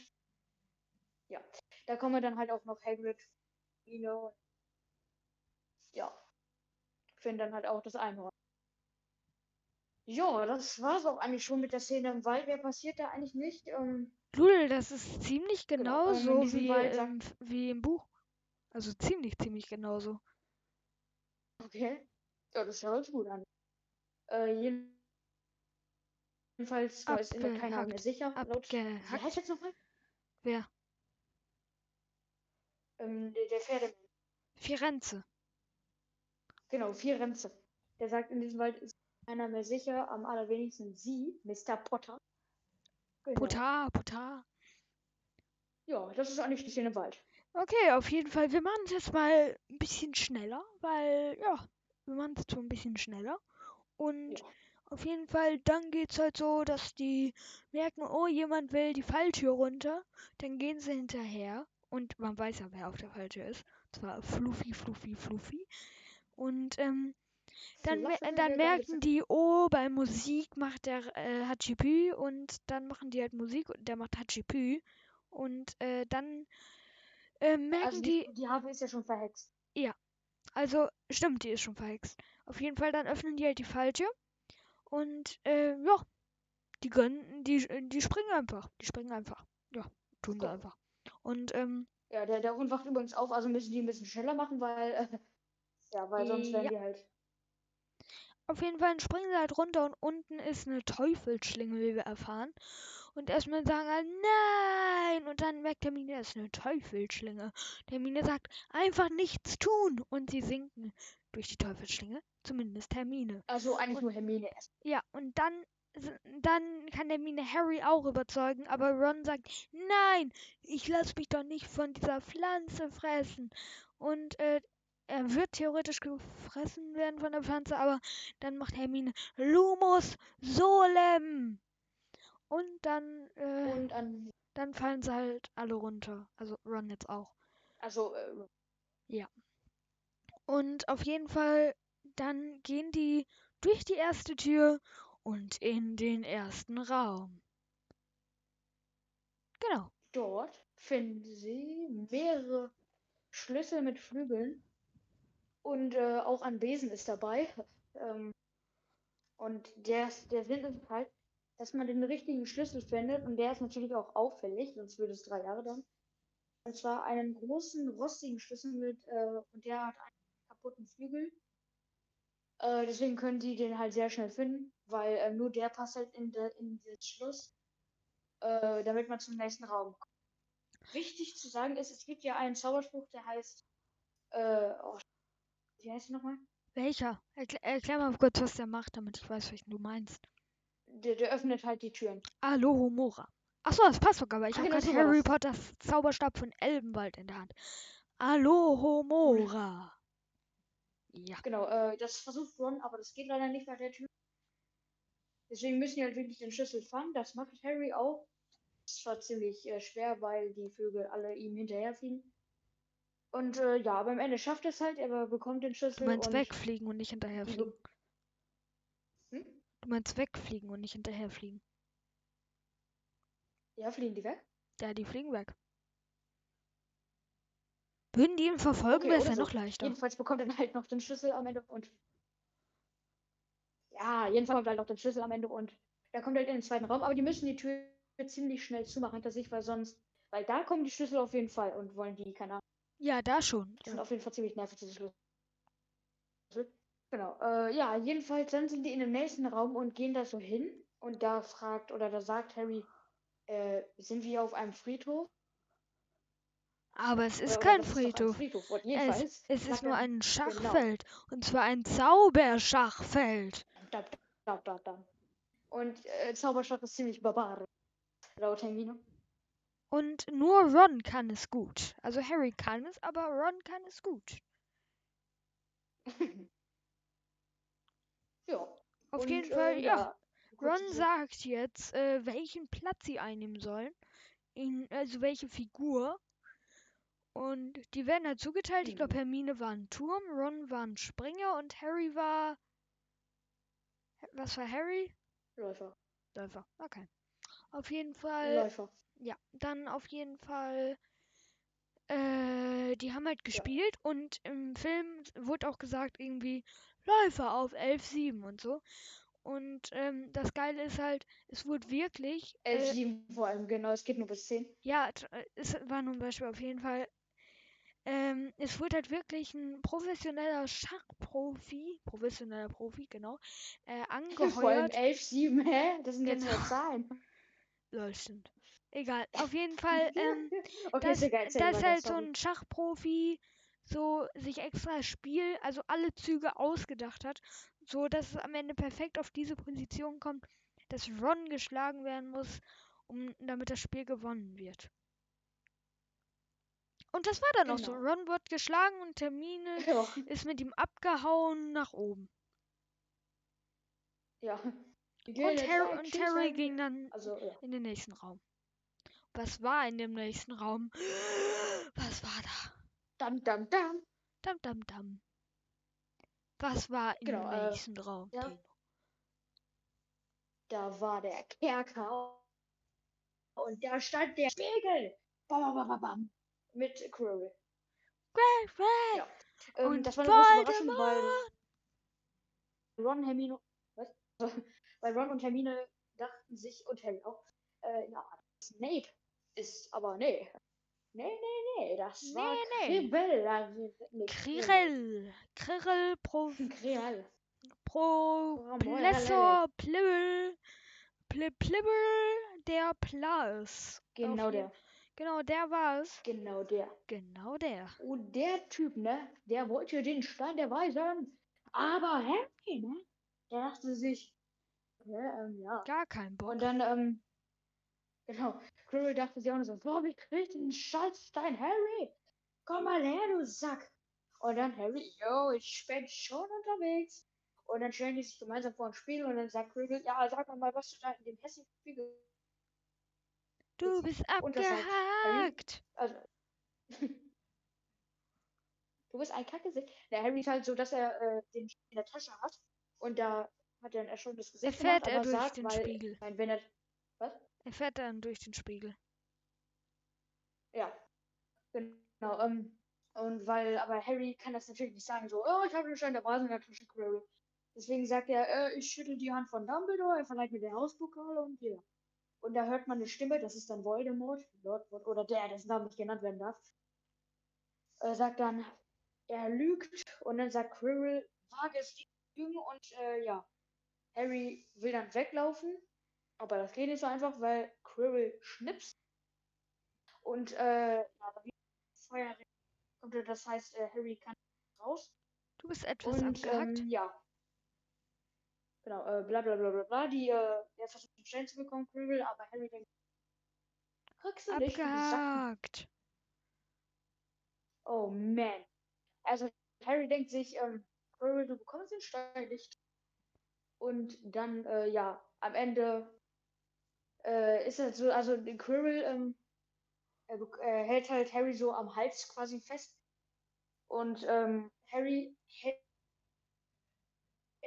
ja, da kommen dann halt auch noch Hagrid, Nino, ja, finden dann halt auch das Einhorn. Ja, das war's auch eigentlich schon mit der Szene im Wald. Wer passiert da eigentlich nicht? Ähm, Ludel, das ist ziemlich Genau, genauso diesem wie, Wald im, wie im Buch. Also ziemlich, ziemlich genauso. okay. Ja, das hört sich gut an. Äh, jeden- jedenfalls da ist immer keiner mehr Abgehackt. sicher. Laut, wie heißt jetzt nochmal? Wer? Ähm, der, Pferdemann. Firenze. Genau, Firenze. Der sagt, in diesem Wald ist keiner mehr sicher, am allerwenigsten sie, Mr. Potter. Genau. Putar, Putar. Ja, das ist eigentlich die Szene im Wald. Okay, auf jeden Fall. Wir machen es jetzt mal ein bisschen schneller, weil, ja, wir machen es so ein bisschen schneller. Und Ja. auf jeden Fall, dann geht's halt so, dass die merken, oh, jemand will die Falltür runter. Dann gehen sie hinterher. Und man weiß ja, wer auf der Falltür ist. Und zwar Fluffy, Fluffy, Fluffy. Und ähm, dann, der dann merken die, oh, bei Musik macht der äh, Hachipü und dann machen die halt Musik und der macht Hachipü. Und äh, dann äh, merken Also die, die, die Harfe ist ja schon verhext. also stimmt, die ist schon verhext. Auf jeden Fall, dann öffnen die halt die Falltür und äh, ja, die gönnen, die, die springen einfach. Die springen einfach. Ja, tun sie einfach. Und ähm, Ja, der, der Hund wacht übrigens auf, also müssen die ein bisschen schneller machen, weil, äh, ja, weil sonst werden Ja. die halt. Auf jeden Fall springen sie halt runter und unten ist eine Teufelsschlinge, wie wir erfahren. Und erstmal sagen halt, nein! Und dann merkt Hermine, es ist eine Teufelsschlinge. Hermine sagt, einfach nichts tun! Und sie sinken durch die Teufelsschlinge. Zumindest Hermine. Also eigentlich Und- nur Hermine erst. Ja, und dann, dann kann Hermine Harry auch überzeugen, aber Ron sagt, nein, ich lasse mich doch nicht von dieser Pflanze fressen. Und äh, er wird theoretisch gefressen werden von der Pflanze, aber dann macht Hermine Lumus Solem. Und dann, äh, Und an, dann fallen sie halt alle runter. Also Ron jetzt auch. also, äh, Und auf jeden Fall, dann gehen die durch die erste Tür und in den ersten Raum. Genau. dort finden sie mehrere Schlüssel mit Flügeln. Und äh, auch ein Besen ist dabei. Ähm, und der, der Sinn ist halt, dass man den richtigen Schlüssel findet. Und der ist natürlich auch auffällig, sonst würde es drei Jahre dauern. Und zwar einen großen, rostigen Schlüssel mit, äh, und der hat einen kaputten Flügel. Äh, deswegen können die den halt sehr schnell finden, weil äh, nur der passt halt in, de, in das Schloss, äh, damit man zum nächsten Raum kommt. Wichtig zu sagen ist, es gibt ja einen Zauberspruch, der heißt, äh, oh, wie heißt der nochmal? Welcher? Erklär, erklär mal kurz, was der macht, damit ich weiß, welchen du meinst. Der, der öffnet halt die Türen. Alohomora. Achso, das passt sogar, weil ich habe genau, gerade war Harry das. Potters Zauberstab von Elbenwald in der Hand. Alohomora. Ja. Genau, äh, das versucht Ron, aber das geht leider nicht bei der Tür. Deswegen müssen die halt wirklich den Schlüssel fangen. Das macht Harry auch. Das war ziemlich äh, schwer, weil die Vögel alle ihm hinterherfliegen. Und äh, ja, aber am Ende schafft er es halt. Er bekommt den Du Schlüssel meinst und wegfliegen und nicht hinterherfliegen. hm? Du meinst wegfliegen und nicht hinterherfliegen. Ja, fliegen die weg? Ja, die fliegen weg. Würden die ihn verfolgen, Okay, wäre es ja so. noch leichter. Jedenfalls bekommt er halt noch den Schlüssel am Ende und. Ja, jedenfalls kommt halt noch den Schlüssel am Ende und er kommt halt in den zweiten Raum, aber die müssen die Tür ziemlich schnell zumachen hinter sich, weil sonst Weil da kommen die Schlüssel auf jeden Fall und wollen die, keine Ahnung. Ja, da schon. Die sind auf jeden Fall ziemlich nervig, diese Schlüssel. Genau. Äh, ja, jedenfalls dann sind die in dem nächsten Raum und gehen da so hin. Und da fragt oder da sagt Harry, äh, sind wir auf einem Friedhof? Aber es ist oder kein Friedhof. Friedhof. Und Es, es ist nur ein genau. Schachfeld. Und zwar ein Zauberschachfeld. Da, da, da. Und äh, Zauberschach ist ziemlich barbarisch. Laut Hermine. Und nur Ron kann es gut. Also Harry kann es, aber Ron kann es gut. ja. Auf Und, jeden äh, Fall, ja. kurz Ron sagt jetzt, äh, welchen Platz sie einnehmen sollen. In, also welche Figur. Und die werden halt zugeteilt. Ich glaube, Mhm. Hermine war ein Turm, Ron war ein Springer und Harry war. Was war Harry? Läufer. Läufer. Okay. Auf jeden Fall. Läufer. Ja, dann auf jeden Fall. Äh, die haben halt gespielt und im Film wurde auch gesagt, irgendwie Läufer auf 11-7 und so. Und ähm, das Geile ist halt, es wurde wirklich. Elf, Äh, sieben vor allem, genau. Es geht nur bis 10. ja, äh, es war nur ein Beispiel auf jeden Fall. Ähm, es wurde halt wirklich ein professioneller Schachprofi, professioneller Profi, genau, äh, Vor allem angeheuert. 11, 7, hä? Das sind jetzt Genau. ja Zahlen. Lol, stimmt. Egal, auf jeden Fall. Ähm, okay, dass, ist egal. dass halt so ein Schachprofi so sich extra Spiel, also alle Züge ausgedacht hat, so dass es am Ende perfekt auf diese Position kommt, dass Ron geschlagen werden muss, um damit das Spiel gewonnen wird. Und das war dann auch so. Genau. Ron wird geschlagen und Termine Ja. ist mit ihm abgehauen nach oben. ja. Und Harry, und Harry ging dann Also, ja. in den nächsten Raum. Was war in dem nächsten Raum? Was war da? Dam, dam, dam. Dam, dam, dam. Was war im Genau, äh, nächsten Raum? ja. Da war der Kerker. Und da stand der Spiegel. Bam, bam, bam, bam. Mit Quirrell. Great. Ja. Ähm, Und das war eine große Überraschung, weil. Ron, Hermine, was? weil Ron und Hermine dachten sich, und Harry auch, äh, ja, Snape ist, aber nee. Nee, nee, nee, das war Nee. Kribbel. also, nee, Krill. Krill pro, pro Professor Plibbel. Pli- Plibbel der Plaus. Genau der. Genau, der war's. Genau der. Genau der. Und der Typ, ne, der wollte den Stein der Weisen. Aber Harry, ne, der dachte sich, ja, ähm, ja. Gar kein Bock. Und dann, ähm, genau, Quirrell dachte sich auch nur so, boah, wie kriegt den Schaltstein, Harry? Komm mal her, du Sack. Und dann Harry, yo, ich bin schon unterwegs. Und dann stellen die sich gemeinsam vor ein Spiel und dann sagt Quirrell, ja, sag mal, was du da in dem hässlichen Spiegel. Du bist abgehakt. Also. du bist ein Kackgesicht. Der Harry ist halt so, dass er äh, den in der Tasche hat. Und da hat er ein erschrocktes Gesicht Erfährt gemacht, er durch sagt, den weil, Spiegel. Nein, wenn er. Was? Er fährt dann durch den Spiegel. Ja. Genau. Ähm, und weil, aber Harry kann das natürlich nicht sagen, so, oh, ich habe den Stein der Weisen in der Tasche, Quirrell. Deswegen sagt er, äh, ich schüttel die Hand von Dumbledore, er verleiht mir den Hauspokal und ja. Und da hört man eine Stimme, das ist dann Voldemort, Lord, oder der, dessen Name nicht genannt werden darf. Äh, sagt dann, er lügt und dann sagt Quirrell, wage es nicht lügen und äh, ja. Harry will dann weglaufen, aber das geht nicht so einfach, weil Quirrell schnipst und äh, ja, wie Feuer kommt er, das heißt, äh, Harry kann raus. Du bist etwas Und abgehakt. ähm, ja. Genau, äh, bla bla bla bla bla. Die, äh, versucht den Stein zu bekommen, Quirrell, aber Harry denkt, kriegst du nicht, abgehakt. Oh man. Also Harry denkt sich, ähm, Quirrell, du bekommst den Stein nicht. Und dann, äh, ja, am Ende äh, ist es so, also Quirrell ähm, er, er hält halt Harry so am Hals quasi fest. Und ähm, Harry hält,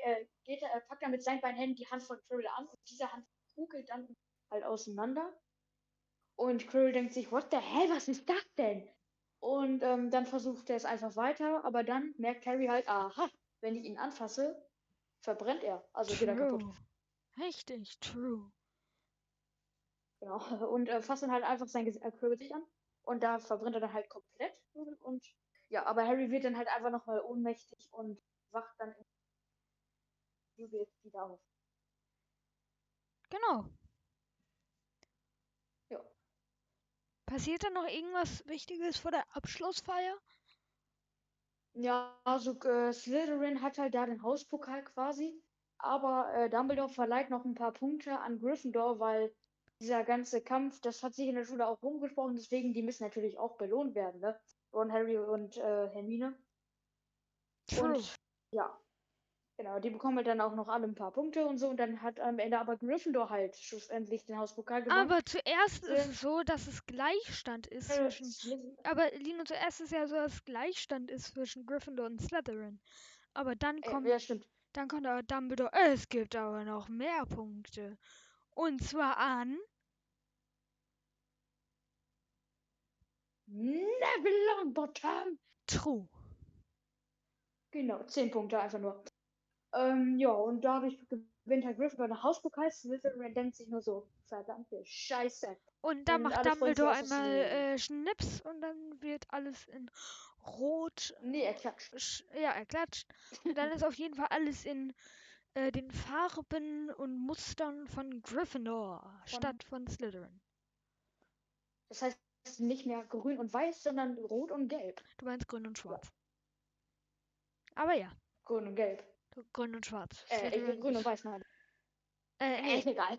äh, geht, er packt dann mit seinen beiden Händen die Hand von Quirrell an und diese Hand kugelt dann halt auseinander. Und Quirrell denkt sich, what the hell, was ist das denn? Und ähm, dann versucht er es einfach weiter, aber dann merkt Harry halt, aha, wenn ich ihn anfasse, verbrennt er. Also geht er kaputt. True. Richtig, true. Genau. Und äh, fasst dann halt einfach sein Ges- äh, Gesicht an. Und da verbrennt er dann halt komplett. Und ja, aber Harry wird dann halt einfach nochmal ohnmächtig und wacht dann in Hügel wieder auf. Genau. Ja. Passiert da noch irgendwas Wichtiges vor der Abschlussfeier? Ja, also äh, Slytherin hat halt da den Hauspokal quasi. Aber äh, Dumbledore verleiht noch ein paar Punkte an Gryffindor, weil dieser ganze Kampf, das hat sich in der Schule auch rumgesprochen, deswegen die müssen natürlich auch belohnt werden, ne? Ron, Harry und äh, Hermine. True. Und ja, genau, die bekommen halt dann auch noch alle ein paar Punkte und so. Und dann hat am Ende aber Gryffindor halt schlussendlich den Hauspokal gewonnen. Aber zuerst ist Ähm, es so, dass es Gleichstand ist zwischen. Aber Lino, zuerst ist ja so, dass Gleichstand ist zwischen Gryffindor und Slytherin. Aber dann äh, kommt, ja, stimmt. dann kommt aber Dumbledore, es gibt aber noch mehr Punkte. Und zwar an. Neville Longbottom. True. Genau, 10 Punkte einfach nur. Ähm, ja, und dadurch gewinnt halt Gryffindor den Hauspokal. Slytherin denkt sich nur so, verdammte Scheiße. Und Und macht Dumbledore einmal äh, Schnips und dann wird alles in Rot. Nee, er klatscht. sch- Ja, er klatscht. Und dann ist auf jeden Fall alles in äh, den Farben und Mustern von Gryffindor Von- statt von Slytherin. Das heißt nicht mehr grün und weiß, sondern rot und gelb. Du meinst grün und schwarz. Aber ja, Grün und gelb. Grün und schwarz. Äh, äh, Slytherin, grün und weiß, nein. äh, Äh, nee, egal.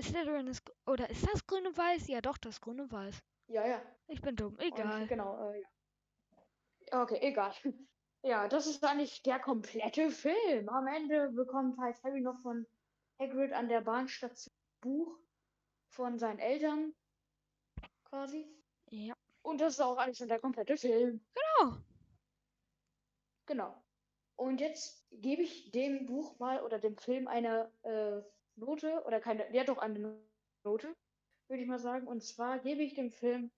Slytherin ist. Oder ist das grün und weiß? Ja, doch, das grün und weiß. Ja, ja. Ich bin dumm. Und Egal. genau, äh, ja. Okay, egal. Ja, das ist eigentlich der komplette Film. Am Ende bekommt halt Harry noch von Hagrid an der Bahnstation ein Buch von seinen Eltern quasi. Ja. Und das ist auch eigentlich schon der komplette Film. Genau. Genau. Und jetzt gebe ich dem Buch mal oder dem Film eine äh, Note oder keine, ja doch eine No- Note, würde ich mal sagen. Und zwar gebe ich dem Film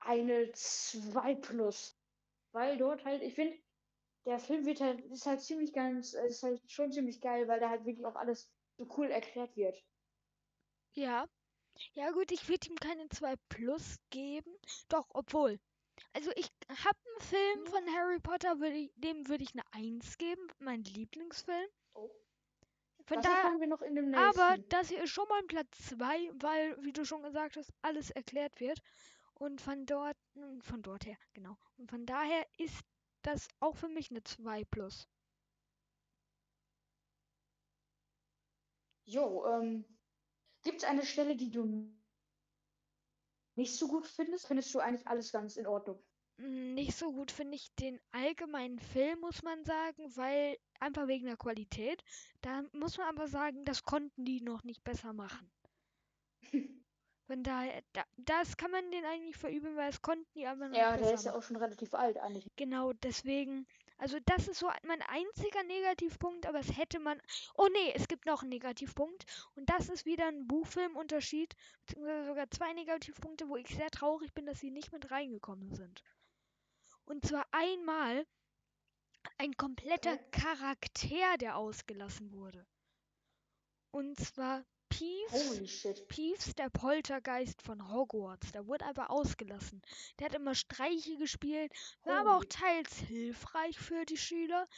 eine 2 plus. Weil dort halt, ich finde, der Film wird halt, ist halt ziemlich ganz, äh, ist halt schon ziemlich geil, weil da halt wirklich auch alles so cool erklärt wird. Ja. Ja gut, ich würde ihm keine 2 Plus geben. Doch, obwohl. Also ich habe einen Film von Harry Potter, würd ich, dem würde ich eine 1 geben. Mein Lieblingsfilm. Oh. Von das daher, erfahren wir noch in dem nächsten. aber das hier ist schon mal Platz 2, weil, wie du schon gesagt hast, alles erklärt wird. Und von dort, hm, von dort her, genau. Und von daher ist das auch für mich eine 2 Plus. Jo, ähm, gibt es eine Stelle, die du nicht so gut findest? Findest du eigentlich alles ganz in Ordnung? Mm, Nicht so gut finde ich den allgemeinen Film, muss man sagen, weil einfach wegen der Qualität. Da muss man aber sagen, das konnten die noch nicht besser machen. Von daher, da, das kann man den eigentlich verüben, weil es konnten die aber noch Ja, nicht der besser ist ja machen. auch schon relativ alt eigentlich. Genau, deswegen, also das ist so mein einziger Negativpunkt, aber es hätte man. Oh nee, es gibt noch einen Negativpunkt. Und das ist wieder ein Buchfilmunterschied, beziehungsweise sogar zwei Negativpunkte, wo ich sehr traurig bin, dass sie nicht mit reingekommen sind. Und zwar einmal ein kompletter. Charakter, der ausgelassen wurde. Und zwar Peeves. Holy shit. Peeves, der Poltergeist von Hogwarts, der wurde aber ausgelassen. Der hat immer Streiche gespielt, war aber auch Holy. teils hilfreich für die Schüler.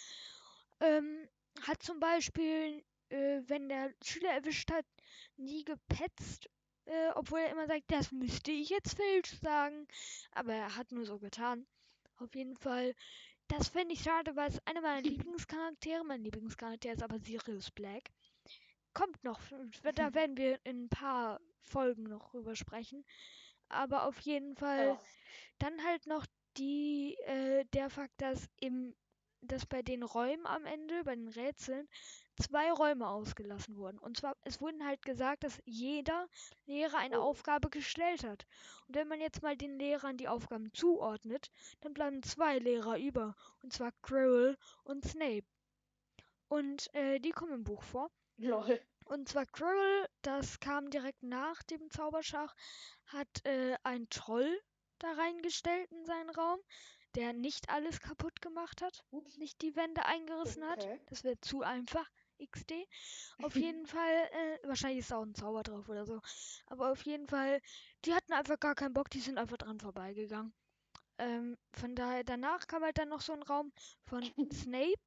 Ähm, hat zum Beispiel, äh, wenn der Schüler erwischt hat, nie gepetzt, äh, obwohl er immer sagt, das müsste ich jetzt falsch sagen. Aber er hat nur so getan. Auf jeden Fall, das fände ich schade, weil es einer meiner Lieblingscharaktere, mein Lieblingscharakter ist aber Sirius Black. Kommt noch, da werden wir in ein paar Folgen noch drüber sprechen. Aber auf jeden Fall Ja. dann halt noch die, äh, der Fakt, dass im, dass bei den Räumen am Ende, bei den Rätseln, zwei Räume ausgelassen wurden. Und zwar, es wurden halt gesagt, dass jeder Lehrer eine Oh. Aufgabe gestellt hat. Und wenn man jetzt mal den Lehrern die Aufgaben zuordnet, dann bleiben zwei Lehrer über. Und zwar Quirrell und Snape. Und äh, die kommen im Buch vor. Lol. Und zwar Quirrell, das kam direkt nach dem Zauberschach, hat äh, ein Troll da reingestellt in seinen Raum, der nicht alles kaputt gemacht hat, Ups. nicht die Wände eingerissen hat. Okay. Das wäre zu einfach. XD. Auf jeden Fall, äh, wahrscheinlich ist da auch ein Zauber drauf oder so. Aber auf jeden Fall, die hatten einfach gar keinen Bock, die sind einfach dran vorbeigegangen. Ähm, von daher, danach kam halt dann noch so ein Raum von Snape.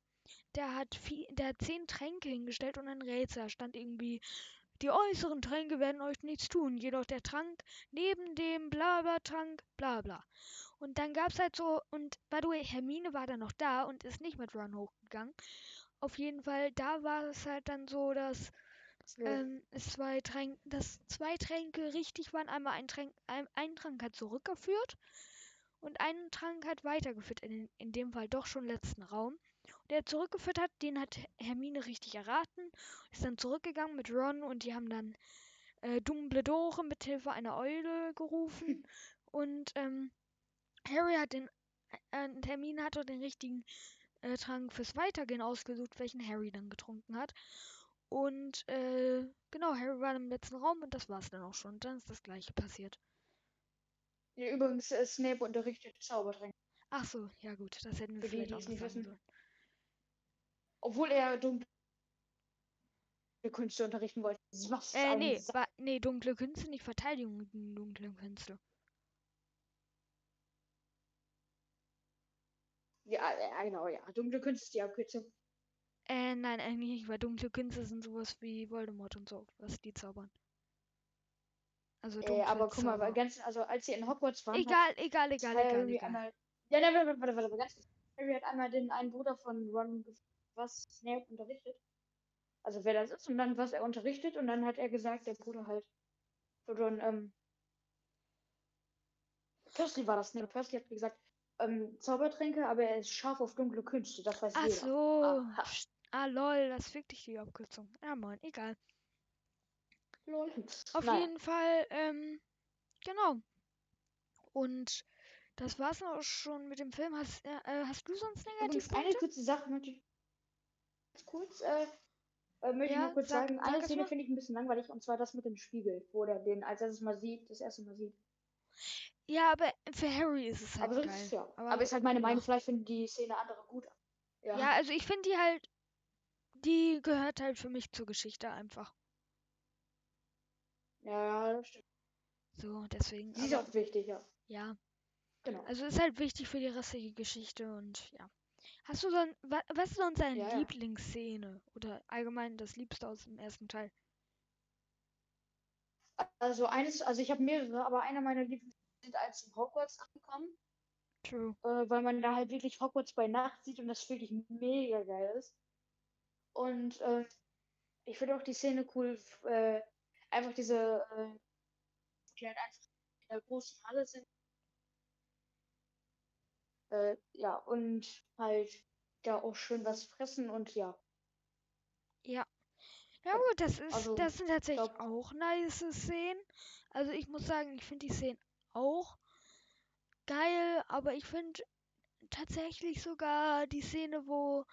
Der hat, viel, der hat zehn Tränke hingestellt und ein Rätsel. Da stand irgendwie, die äußeren Tränke werden euch nichts tun, jedoch der Trank neben dem Blabla-Trank, bla bla. Und dann gab's halt so, und by the way, Hermine war dann noch da und ist nicht mit Ron hochgegangen. Auf jeden Fall, da war es halt dann so, dass ähm, es zwei Tränke, dass zwei Tränke richtig waren. Einmal ein Trank, ein, ein Trank hat zurückgeführt und einen Trank hat weitergeführt, in, in dem Fall doch schon letzten Raum. Der zurückgeführt hat, den hat Hermine richtig erraten, ist dann zurückgegangen mit Ron und die haben dann äh, Dumbledore mit Hilfe einer Eule gerufen und ähm, Harry hat den, äh, Hermine hat doch den richtigen äh, Trank fürs Weitergehen ausgesucht, welchen Harry dann getrunken hat. Und äh, genau, Harry war im letzten Raum und das war's dann auch schon. Dann ist das gleiche passiert. Ja, übrigens, äh, Snape unterrichtet Zaubertränke. Ach so, ja gut, das hätten wir Für vielleicht die auch nicht wissen. sollen. Obwohl er dunkle Künste unterrichten wollte. Was Äh, ein nee, war, nee, dunkle Künste, nicht Verteidigung gegen dunkle Künste. Ja, ja, genau, ja. Dunkle Künste ist die Abkürzung. Äh, nein, eigentlich nicht, weil dunkle Künste sind sowas wie Voldemort und so, was die zaubern. Also Äh, dunkle aber guck mal, ganz, also als sie in Hogwarts waren, hat Egal, egal, egal, egal, Harry egal. einmal. Ja, nein, warte, warte, warte, warte, ganz. Harry hat einmal den einen Bruder von Ron gefragt, was Snape unterrichtet. Also wer das ist und dann was er unterrichtet und dann hat er gesagt, der Bruder halt. So Ron, ähm. Percy war das, ne? Percy hat gesagt, ähm, Zaubertränke, aber er ist scharf auf dunkle Künste, das weiß Ach jeder. so. Aha. st- Ah, lol, das ist wirklich die Abkürzung. Ja, moin, egal. Lol. Auf Naja. jeden Fall, ähm, genau. Und das war's auch schon mit dem Film. Hast, äh, äh, hast du sonst Übrigens, eine kurze Sache möchte ich kurz, äh, äh, möchte ich Ja, noch kurz sag- sagen. sag Eine Szene finde ich ein bisschen langweilig und zwar das mit dem Spiegel, wo er den als erstes mal sieht, das erste Mal sieht. Ja, aber für Harry ist es halt Aber geil. ja. Aber, Aber, ist halt meine. Meinung, vielleicht finden die Szene andere gut. Ja. Ja, also ich finde die halt, die gehört halt für mich zur Geschichte einfach. Ja, das stimmt. So, deswegen. Sie ist auch wichtig, ja. ja, Genau. also ist halt wichtig für die restliche Geschichte und ja. Hast du dann, wa, was ist sonst deine Ja. Lieblingsszene? Oder allgemein das Liebste aus dem ersten Teil? Also eines, also ich habe mehrere, aber einer meiner Lieblings sind als in Hogwarts angekommen, True. äh, weil man da halt wirklich Hogwarts bei Nacht sieht und das wirklich mega geil ist. Und äh, ich finde auch die Szene cool, äh, einfach diese, äh, die halt einfach in der großen Halle sind. Äh, ja, und halt da auch schön was fressen und ja. Ja. Ja Ja, gut, das ist, also, das sind tatsächlich glaub- auch nice Szenen. Also ich muss sagen, ich finde die Szenen auch geil, aber ich finde tatsächlich sogar die Szene, wo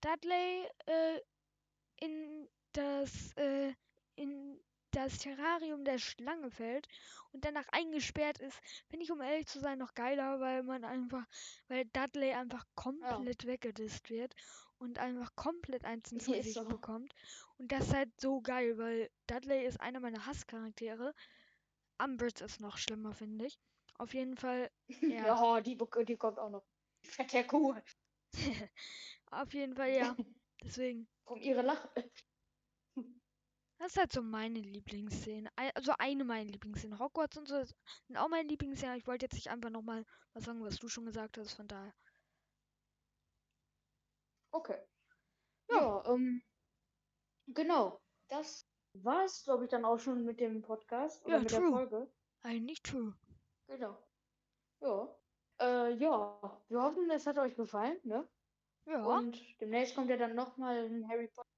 Dudley äh, in das äh, in das Terrarium der Schlange fällt und danach eingesperrt ist, finde ich, um ehrlich zu sein, noch geiler, weil man einfach, weil Dudley einfach komplett weggedisst wird und einfach komplett eins ins Ja, Gesicht so. bekommt. Und das ist halt so geil, weil Dudley ist einer meiner Hasscharaktere. Umbridge ist noch schlimmer, finde ich. Auf jeden Fall, Ja, ja, die, bek- die kommt auch noch. Fette Kuh. auf jeden Fall, ja. Deswegen, Um ihre Lache. Das ist halt so meine Lieblingsszene. Also eine meiner Lieblingsszenen. Hogwarts und so sind auch meine Lieblingsszenen. Ich wollte jetzt nicht einfach nochmal was sagen, was du schon gesagt hast, von daher. Okay. Ja. Ja, ähm, genau. Das war es, glaube ich, dann auch schon mit dem Podcast oder Ja, mit true. der Folge. Eigentlich true. Genau. Ja. Äh, ja, wir hoffen, es hat euch gefallen, ne? Ja, Und demnächst kommt ja dann nochmal ein Harry Potter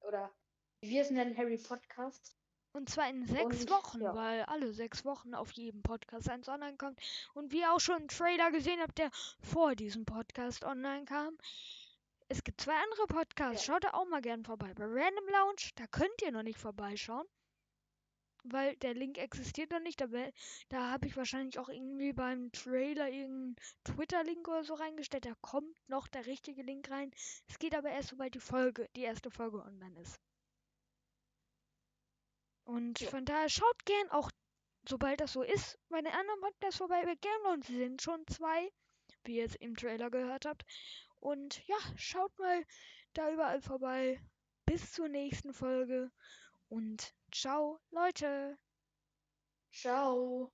oder wir es nennen, Harry Podcast. und zwar in sechs und, Wochen, ja. weil alle sechs Wochen auf jedem Podcast eins online kommt. Und wie ihr auch schon einen Trailer gesehen habt, der vor diesem Podcast online kam. Es gibt zwei andere Podcasts. Ja. Schaut da auch mal gern vorbei. Bei Random Lounge, da könnt ihr noch nicht vorbeischauen. weil der Link existiert noch nicht. Da, da habe ich wahrscheinlich auch irgendwie beim Trailer irgendeinen Twitter-Link oder so reingestellt. Da kommt noch der richtige Link rein. Es geht aber erst, sobald die Folge, die erste Folge online ist. Und Ja. von daher schaut gern auch, sobald das so ist, meine anderen Podcasts vorbei bei Gamelounge sind schon zwei, wie ihr jetzt im Trailer gehört habt. Und ja, schaut mal da überall vorbei. Bis zur nächsten Folge und ciao, Leute. Ciao.